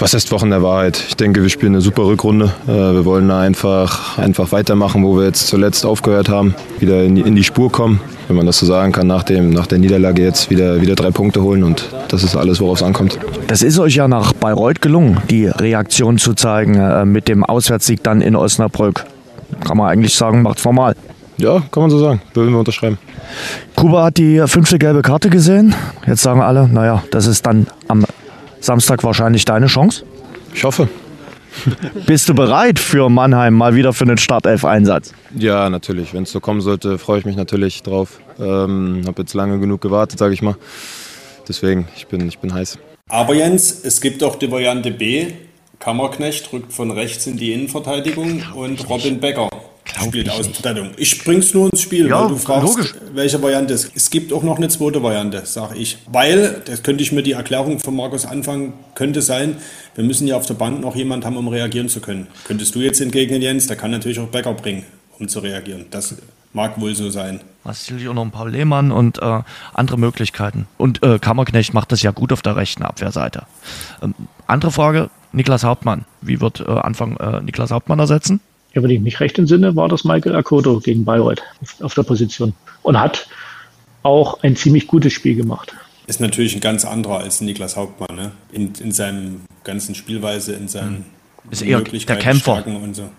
Was heißt Wochen der Wahrheit? Ich denke, wir spielen eine super Rückrunde. Äh, wir wollen da einfach, einfach weitermachen, wo wir jetzt zuletzt aufgehört haben. Wieder in die, in die Spur kommen, wenn man das so sagen kann, nach, dem, nach der Niederlage jetzt wieder, wieder drei Punkte holen. Und das ist alles, worauf es ankommt. Das ist euch ja nach Bayreuth gelungen, die Reaktion zu zeigen äh, mit dem Auswärtssieg dann in Osnabrück. Kann man eigentlich sagen, macht's formal. Ja, kann man so sagen. Würden wir unterschreiben. Kuba hat die fünfte gelbe Karte gesehen. Jetzt sagen alle, naja, das ist dann am Samstag wahrscheinlich deine Chance. Ich hoffe. <laughs> Bist du bereit für Mannheim mal wieder für einen Startelf-Einsatz? Ja, natürlich. Wenn es so kommen sollte, freue ich mich natürlich drauf. Ähm, habe jetzt lange genug gewartet, sage ich mal. Deswegen, ich bin, ich bin heiß. Aber Jens, es gibt auch die Variante B. Kammerknecht rückt von rechts in die Innenverteidigung und Robin Becker spielt Außenverteidigung. Ich bring's nur ins Spiel, ja, weil du fragst, logisch. welche Variante es Es gibt auch noch eine zweite Variante, sage ich. Weil, das könnte ich mir die Erklärung von Markus anfangen, könnte sein, wir müssen ja auf der Band noch jemand haben, um reagieren zu können. Könntest du jetzt entgegnen, Jens, der kann natürlich auch Bäcker bringen, um zu reagieren. Das Mag wohl so sein. Sicherlich auch noch ein paar Lehmann und äh, andere Möglichkeiten. Und äh, Kammerknecht macht das ja gut auf der rechten Abwehrseite. Ähm, andere Frage, Niklas Hauptmann. Wie wird äh, Anfang äh, Niklas Hauptmann ersetzen? Ja, wenn ich mich recht entsinne, war das Michael Akoto gegen Bayreuth auf, der Position. Und hat auch ein ziemlich gutes Spiel gemacht. Ist natürlich ein ganz anderer als Niklas Hauptmann, ne? In, in seinem ganzen Spielweise, in seinen ist eher der Kämpfer. Und so.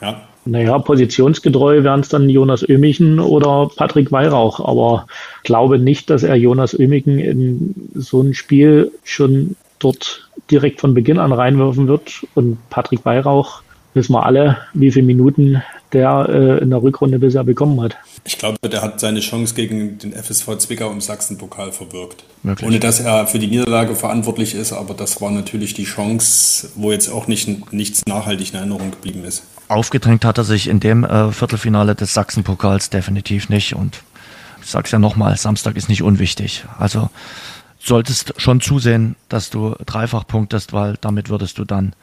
Ja. Naja, positionsgetreu wären es dann Jonas Ömichen oder Patrick Weihrauch, aber glaube nicht, dass er Jonas Ömichen in so ein Spiel schon dort direkt von Beginn an reinwerfen wird. Und Patrick Weihrauch wissen wir alle, wie viele Minuten der äh, in der Rückrunde bisher bekommen hat. Ich glaube, der hat seine Chance gegen den FSV Zwickau im Sachsenpokal verbirgt. Möglich. Ohne dass er für die Niederlage verantwortlich ist, aber das war natürlich die Chance, wo jetzt auch nicht, nichts nachhaltig in Erinnerung geblieben ist aufgedrängt hat er sich in dem äh, Viertelfinale des Sachsenpokals definitiv nicht. Und ich sage es ja nochmal, Samstag ist nicht unwichtig. Also solltest schon zusehen, dass du dreifach punktest, weil damit würdest du dann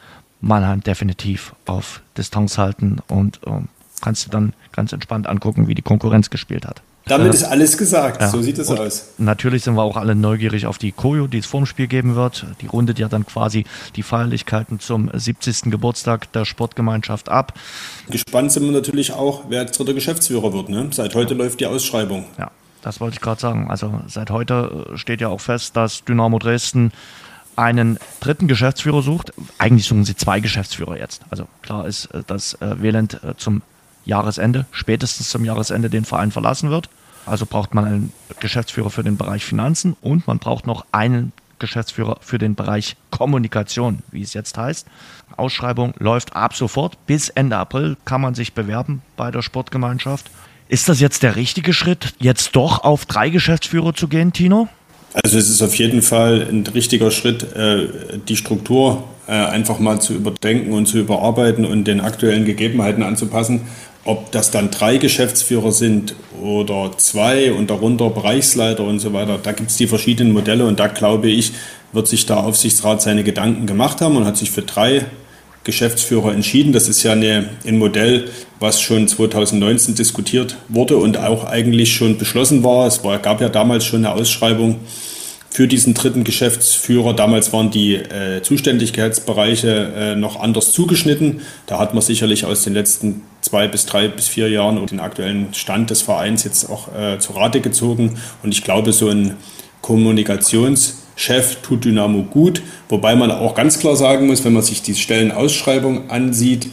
Mannheim definitiv auf Distanz halten und äh, kannst du dann ganz entspannt angucken, wie die Konkurrenz gespielt hat. Damit ist alles gesagt. Ja. So sieht es aus. Natürlich sind wir auch alle neugierig auf die Koyo, die es vorm Spiel geben wird. Die rundet ja dann quasi die Feierlichkeiten zum 70. Geburtstag der Sportgemeinschaft ab. Gespannt sind wir natürlich auch, wer jetzt dritter Geschäftsführer wird. Ne? Seit heute ja. läuft die Ausschreibung. Ja, das wollte ich gerade sagen. Also seit heute steht ja auch fest, dass Dynamo Dresden einen dritten Geschäftsführer sucht. Eigentlich suchen sie zwei Geschäftsführer jetzt. Also klar ist, äh, dass äh, Wieland äh, zum Jahresende, spätestens zum Jahresende den Verein verlassen wird. Also braucht man einen Geschäftsführer für den Bereich Finanzen und man braucht noch einen Geschäftsführer für den Bereich Kommunikation, wie es jetzt heißt. Ausschreibung läuft ab sofort. Bis Ende April kann man sich bewerben bei der Sportgemeinschaft. Ist das jetzt der richtige Schritt, jetzt doch auf drei Geschäftsführer zu gehen, Tino? Also es ist auf jeden Fall ein richtiger Schritt, äh, die Struktur äh, einfach mal zu überdenken und zu überarbeiten und den aktuellen Gegebenheiten anzupassen. Ob das dann drei Geschäftsführer sind oder zwei und darunter Bereichsleiter und so weiter, da gibt es die verschiedenen Modelle und da glaube ich, wird sich der Aufsichtsrat seine Gedanken gemacht haben und hat sich für drei Geschäftsführer entschieden. Das ist ja eine, ein Modell, was schon 2019 diskutiert wurde und auch eigentlich schon beschlossen war. Es war, gab ja damals schon eine Ausschreibung für diesen dritten Geschäftsführer. Damals waren die äh, Zuständigkeitsbereiche äh, noch anders zugeschnitten. Da hat man sicherlich aus den letzten zwei bis drei bis vier Jahren und den aktuellen Stand des Vereins jetzt auch äh, zu Rate gezogen. Und ich glaube, so ein Kommunikationschef tut Dynamo gut. Wobei man auch ganz klar sagen muss, wenn man sich die Stellenausschreibung ansieht,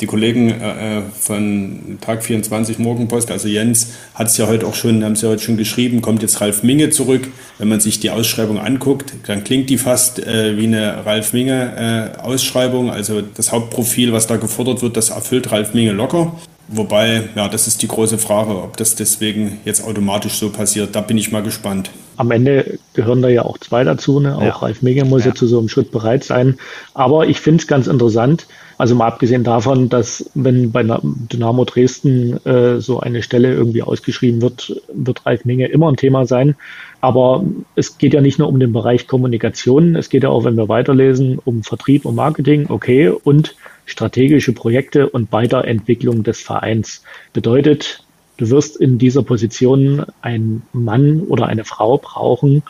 die Kollegen äh, äh von Tag 24 Morgenpost, also Jens, hat es ja heute auch schon, haben sie ja heute schon geschrieben, kommt jetzt Ralf Minge zurück. Wenn man sich die Ausschreibung anguckt, dann klingt die fast äh, wie eine Ralf Minge äh, Ausschreibung. Also das Hauptprofil, was da gefordert wird, das erfüllt Ralf Minge locker. Wobei, ja, das ist die große Frage, ob das deswegen jetzt automatisch so passiert. Da bin ich mal gespannt. Am Ende gehören da ja auch zwei dazu. Ne? Auch ja. Ralf Minge muss ja. ja zu so einem Schritt bereit sein. Aber ich finde es ganz interessant, also mal abgesehen davon, dass wenn bei Dynamo Dresden äh, so eine Stelle irgendwie ausgeschrieben wird, wird Ralf Minge immer ein Thema sein. Aber es geht ja nicht nur um den Bereich Kommunikation, es geht ja auch, wenn wir weiterlesen, um Vertrieb und Marketing, okay, und strategische Projekte und Weiterentwicklung des Vereins. Bedeutet, du wirst in dieser Position einen Mann oder eine Frau brauchen,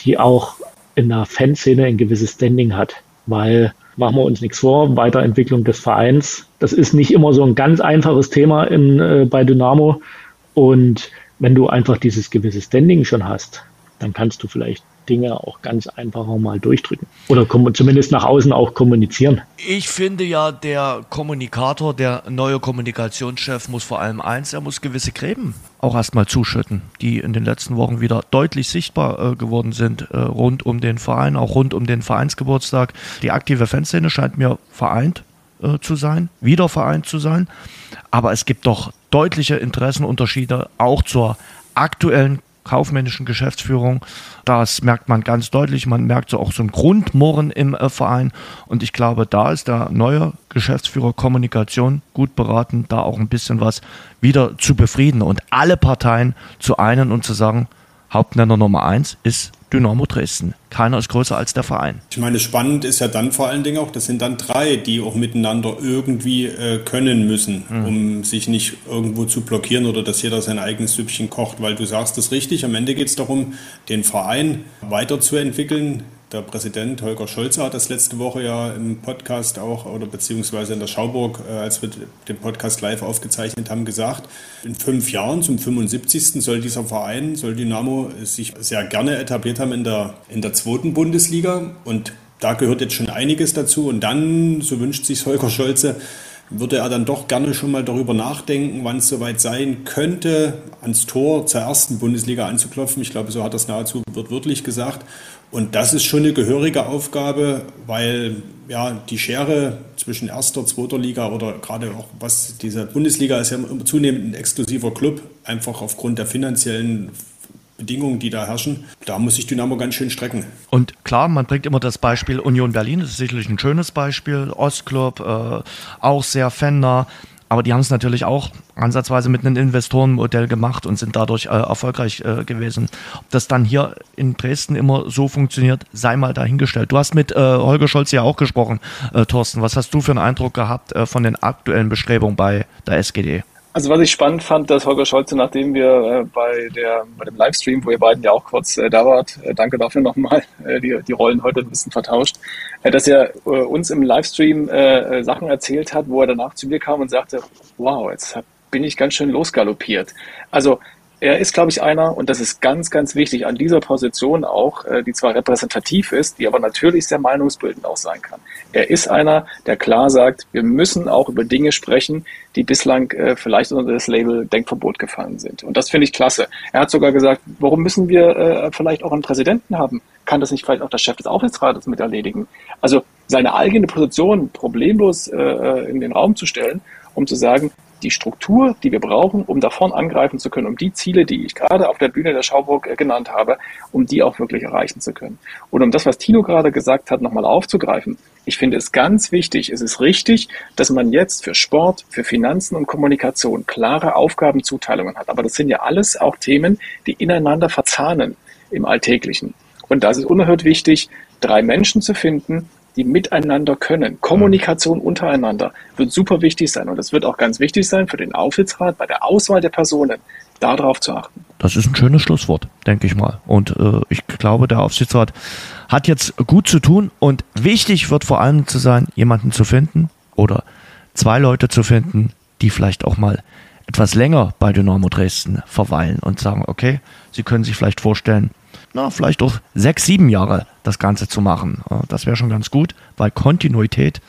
die auch in der Fanszene ein gewisses Standing hat, weil machen wir uns nichts vor, Weiterentwicklung des Vereins. Das ist nicht immer so ein ganz einfaches Thema in, äh, bei Dynamo. Und wenn du einfach dieses gewisse Standing schon hast, dann kannst du vielleicht Dinge auch ganz einfach mal durchdrücken. Oder zumindest nach außen auch kommunizieren. Ich finde ja, der Kommunikator, der neue Kommunikationschef muss vor allem eins, er muss gewisse Gräben auch erstmal zuschütten, die in den letzten Wochen wieder deutlich sichtbar äh, geworden sind, äh, rund um den Verein, auch rund um den Vereinsgeburtstag. Die aktive Fanszene scheint mir vereint äh, zu sein, wieder vereint zu sein. Aber es gibt doch deutliche Interessenunterschiede auch zur aktuellen kaufmännischen Geschäftsführung. Das merkt man ganz deutlich. Man merkt so auch so ein Grundmurren im äh, Verein. Und ich glaube, da ist der neue Geschäftsführer Kommunikation gut beraten, da auch ein bisschen was wieder zu befrieden und alle Parteien zu einen und zu sagen, Hauptnenner Nummer eins ist Dynamo Dresden. Keiner ist größer als der Verein. Ich meine, spannend ist ja dann vor allen Dingen auch, das sind dann drei, die auch miteinander irgendwie äh, können müssen, mhm. um sich nicht irgendwo zu blockieren oder dass jeder sein eigenes Süppchen kocht, weil du sagst es richtig, am Ende geht es darum, den Verein weiterzuentwickeln, der Präsident Holger Scholze hat das letzte Woche ja im Podcast auch oder beziehungsweise in der Schauburg, äh, als wir den Podcast live aufgezeichnet haben, gesagt, in fünf Jahren zum 75. soll dieser Verein, soll Dynamo sich sehr gerne etabliert haben in der, in der zweiten Bundesliga und da gehört jetzt schon einiges dazu und dann, so wünscht sich Holger Scholze, würde er dann doch gerne schon mal darüber nachdenken, wann es soweit sein könnte, ans Tor zur ersten Bundesliga anzuklopfen. Ich glaube, so hat es nahezu wörtlich gesagt. Und das ist schon eine gehörige Aufgabe, weil ja die Schere zwischen erster, zweiter Liga oder gerade auch was diese Bundesliga ist ja zunehmend ein exklusiver Club, einfach aufgrund der finanziellen Bedingungen, die da herrschen, da muss sich Dynamo ganz schön strecken. Und klar, man bringt immer das Beispiel Union Berlin, das ist sicherlich ein schönes Beispiel, Ostclub, äh, auch sehr fannah. Aber die haben es natürlich auch ansatzweise mit einem Investorenmodell gemacht und sind dadurch äh, erfolgreich äh, gewesen. Ob das dann hier in Dresden immer so funktioniert, sei mal dahingestellt. Du hast mit äh, Holger Scholz ja auch gesprochen, äh, Thorsten. Was hast du für einen Eindruck gehabt äh, von den aktuellen Bestrebungen bei der SGD? Also was ich spannend fand, dass Holger Scholze, nachdem wir äh, bei, der, bei dem Livestream, wo ihr beiden ja auch kurz äh, da wart, äh, danke dafür nochmal, <laughs> äh, die, die Rollen heute ein bisschen vertauscht, äh, dass er äh, uns im Livestream Sachen erzählt hat, wo er danach zu mir kam und sagte, wow, jetzt bin ich ganz schön losgaloppiert. Also er ist, glaube ich, einer, und das ist ganz, ganz wichtig, an dieser Position auch, äh, die zwar repräsentativ ist, die aber natürlich sehr meinungsbildend auch sein kann. Er ist einer, der klar sagt, wir müssen auch über Dinge sprechen, die bislang äh, vielleicht unter das Label Denkverbot gefallen sind. Und das finde ich klasse. Er hat sogar gesagt, warum müssen wir äh, vielleicht auch einen Präsidenten haben? Kann das nicht vielleicht auch der Chef des Aufsichtsrates mit erledigen? Also seine eigene Position problemlos in den Raum zu stellen, um zu sagen, die Struktur, die wir brauchen, um da vorn angreifen zu können, um die Ziele, die ich gerade auf der Bühne der Schauburg äh, genannt habe, um die auch wirklich erreichen zu können. Und um das, was Tino gerade gesagt hat, nochmal aufzugreifen. Ich finde es ganz wichtig, es ist richtig, dass man jetzt für Sport, für Finanzen und Kommunikation klare Aufgabenzuteilungen hat. Aber das sind ja alles auch Themen, die ineinander verzahnen im Alltäglichen. Und das ist unerhört wichtig, drei Menschen zu finden, die miteinander können. Kommunikation untereinander wird super wichtig sein und es wird auch ganz wichtig sein für den Aufsichtsrat bei der Auswahl der Personen, darauf zu achten. Das ist ein schönes Schlusswort, denke ich mal. Und äh, ich glaube, der Aufsichtsrat hat jetzt gut zu tun und wichtig wird vor allem zu sein, jemanden zu finden oder zwei Leute zu finden, die vielleicht auch mal etwas länger bei Dynamo Dresden verweilen und sagen, okay, sie können sich vielleicht vorstellen, na, vielleicht auch sechs, sieben Jahre das Ganze zu machen. Das wäre schon ganz gut, weil Kontinuität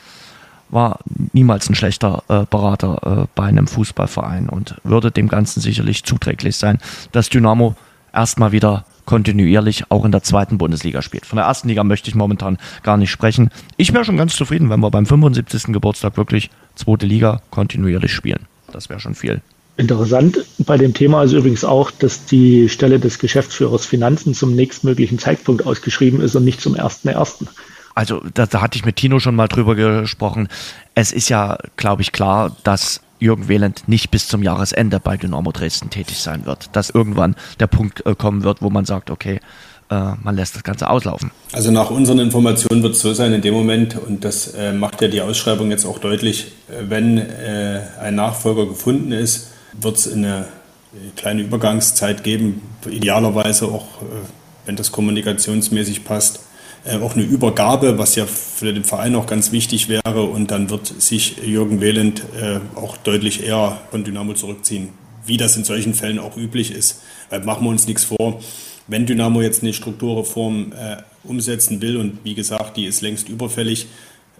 war niemals ein schlechter äh, Berater äh, bei einem Fußballverein und würde dem Ganzen sicherlich zuträglich sein, dass Dynamo erstmal wieder kontinuierlich auch in der zweiten Bundesliga spielt. Von der ersten Liga möchte ich momentan gar nicht sprechen. Ich wäre schon ganz zufrieden, wenn wir beim 75. Geburtstag wirklich zweite Liga kontinuierlich spielen. Das wäre schon viel. Interessant bei dem Thema ist übrigens auch, dass die Stelle des Geschäftsführers Finanzen zum nächstmöglichen Zeitpunkt ausgeschrieben ist und nicht zum 1.1. Also da, da hatte ich mit Tino schon mal drüber gesprochen. Es ist ja, glaube ich, klar, dass Jürgen Wehland nicht bis zum Jahresende bei Dynamo Dresden tätig sein wird. Dass irgendwann der Punkt äh, kommen wird, wo man sagt, okay, äh, man lässt das Ganze auslaufen. Also nach unseren Informationen wird es so sein in dem Moment, und das äh, macht ja die Ausschreibung jetzt auch deutlich, äh, wenn äh, ein Nachfolger gefunden ist, wird es eine kleine Übergangszeit geben, idealerweise auch, äh, wenn das kommunikationsmäßig passt, äh, auch eine Übergabe, was ja für den Verein auch ganz wichtig wäre. Und dann wird sich Jürgen Wehland äh, auch deutlich eher von Dynamo zurückziehen, wie das in solchen Fällen auch üblich ist. Weil machen wir uns nichts vor. Wenn Dynamo jetzt eine Strukturreform umsetzen will, und wie gesagt, die ist längst überfällig,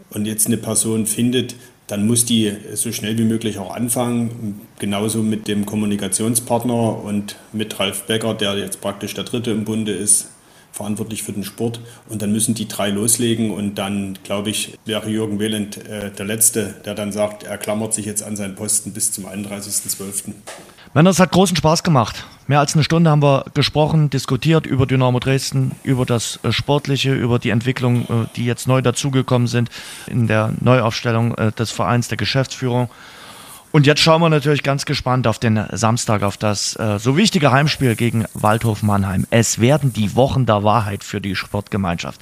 und jetzt eine Person findet, dann muss die so schnell wie möglich auch anfangen. Genauso mit dem Kommunikationspartner und mit Ralf Becker, der jetzt praktisch der Dritte im Bunde ist, verantwortlich für den Sport. Und dann müssen die drei loslegen. Und dann, glaube ich, wäre Jürgen Wehland äh, der Letzte, der dann sagt, er klammert sich jetzt an seinen Posten bis zum 31.12. Männer, es hat großen Spaß gemacht. Mehr als eine Stunde haben wir gesprochen, diskutiert über Dynamo Dresden, über das äh, Sportliche, über die Entwicklung, äh, die jetzt neu dazugekommen sind in der Neuaufstellung äh, des Vereins, der Geschäftsführung. Und jetzt schauen wir natürlich ganz gespannt auf den Samstag, auf das so wichtige Heimspiel gegen Waldhof Mannheim. Es werden die Wochen der Wahrheit für die Sportgemeinschaft.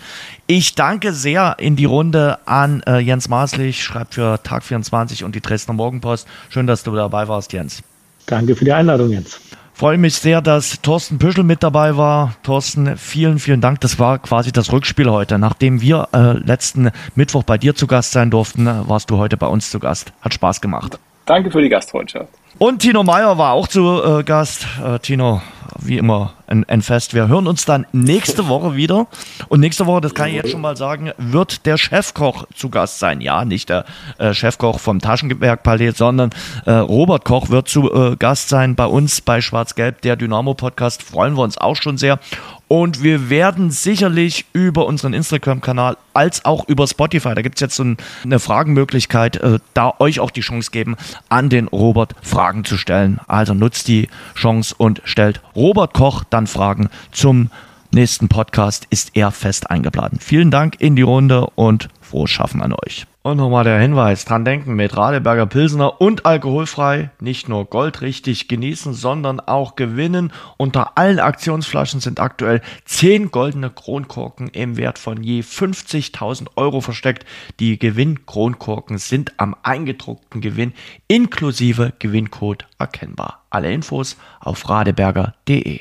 Ich danke sehr in die Runde an Jens Maßlich, schreibt für Tag 24 und die Dresdner Morgenpost. Schön, dass du dabei warst, Jens. Danke für die Einladung, Jens. Freue mich sehr, dass Thorsten Püschel mit dabei war. Thorsten, vielen, vielen Dank. Das war quasi das Rückspiel heute. Nachdem wir äh, letzten Mittwoch bei dir zu Gast sein durften, warst du heute bei uns zu Gast. Hat Spaß gemacht. Danke für die Gastfreundschaft. Und Tino Meyer war auch zu äh, Gast. Äh, Tino, wie immer, ein, ein, Fest. Wir hören uns dann nächste Woche wieder. Und nächste Woche, das kann ich jetzt schon mal sagen, wird der Chefkoch zu Gast sein. Ja, nicht der äh, Chefkoch vom Taschenwerkpalais, sondern äh, Robert Koch wird zu äh, Gast sein bei uns bei Schwarz-Gelb, der Dynamo-Podcast. Freuen wir uns auch schon sehr. Und wir werden sicherlich über unseren Instagram-Kanal als auch über Spotify, da gibt es jetzt so eine Fragenmöglichkeit, äh, da euch auch die Chance geben, an den Robert Fragen zu stellen. Also nutzt die Chance und stellt Robert Koch dann Fragen zum nächsten Podcast. Ist er fest eingeladen. Vielen Dank in die Runde und frohes Schaffen an euch. Und nochmal der Hinweis, dran denken, mit Radeberger Pilsener und alkoholfrei nicht nur goldrichtig genießen, sondern auch gewinnen. Unter allen Aktionsflaschen sind aktuell 10 goldene Kronkorken im Wert von je 50.000 Euro versteckt. Die Gewinnkronkorken sind am eingedruckten Gewinn inklusive Gewinncode erkennbar. Alle Infos auf radeberger.de.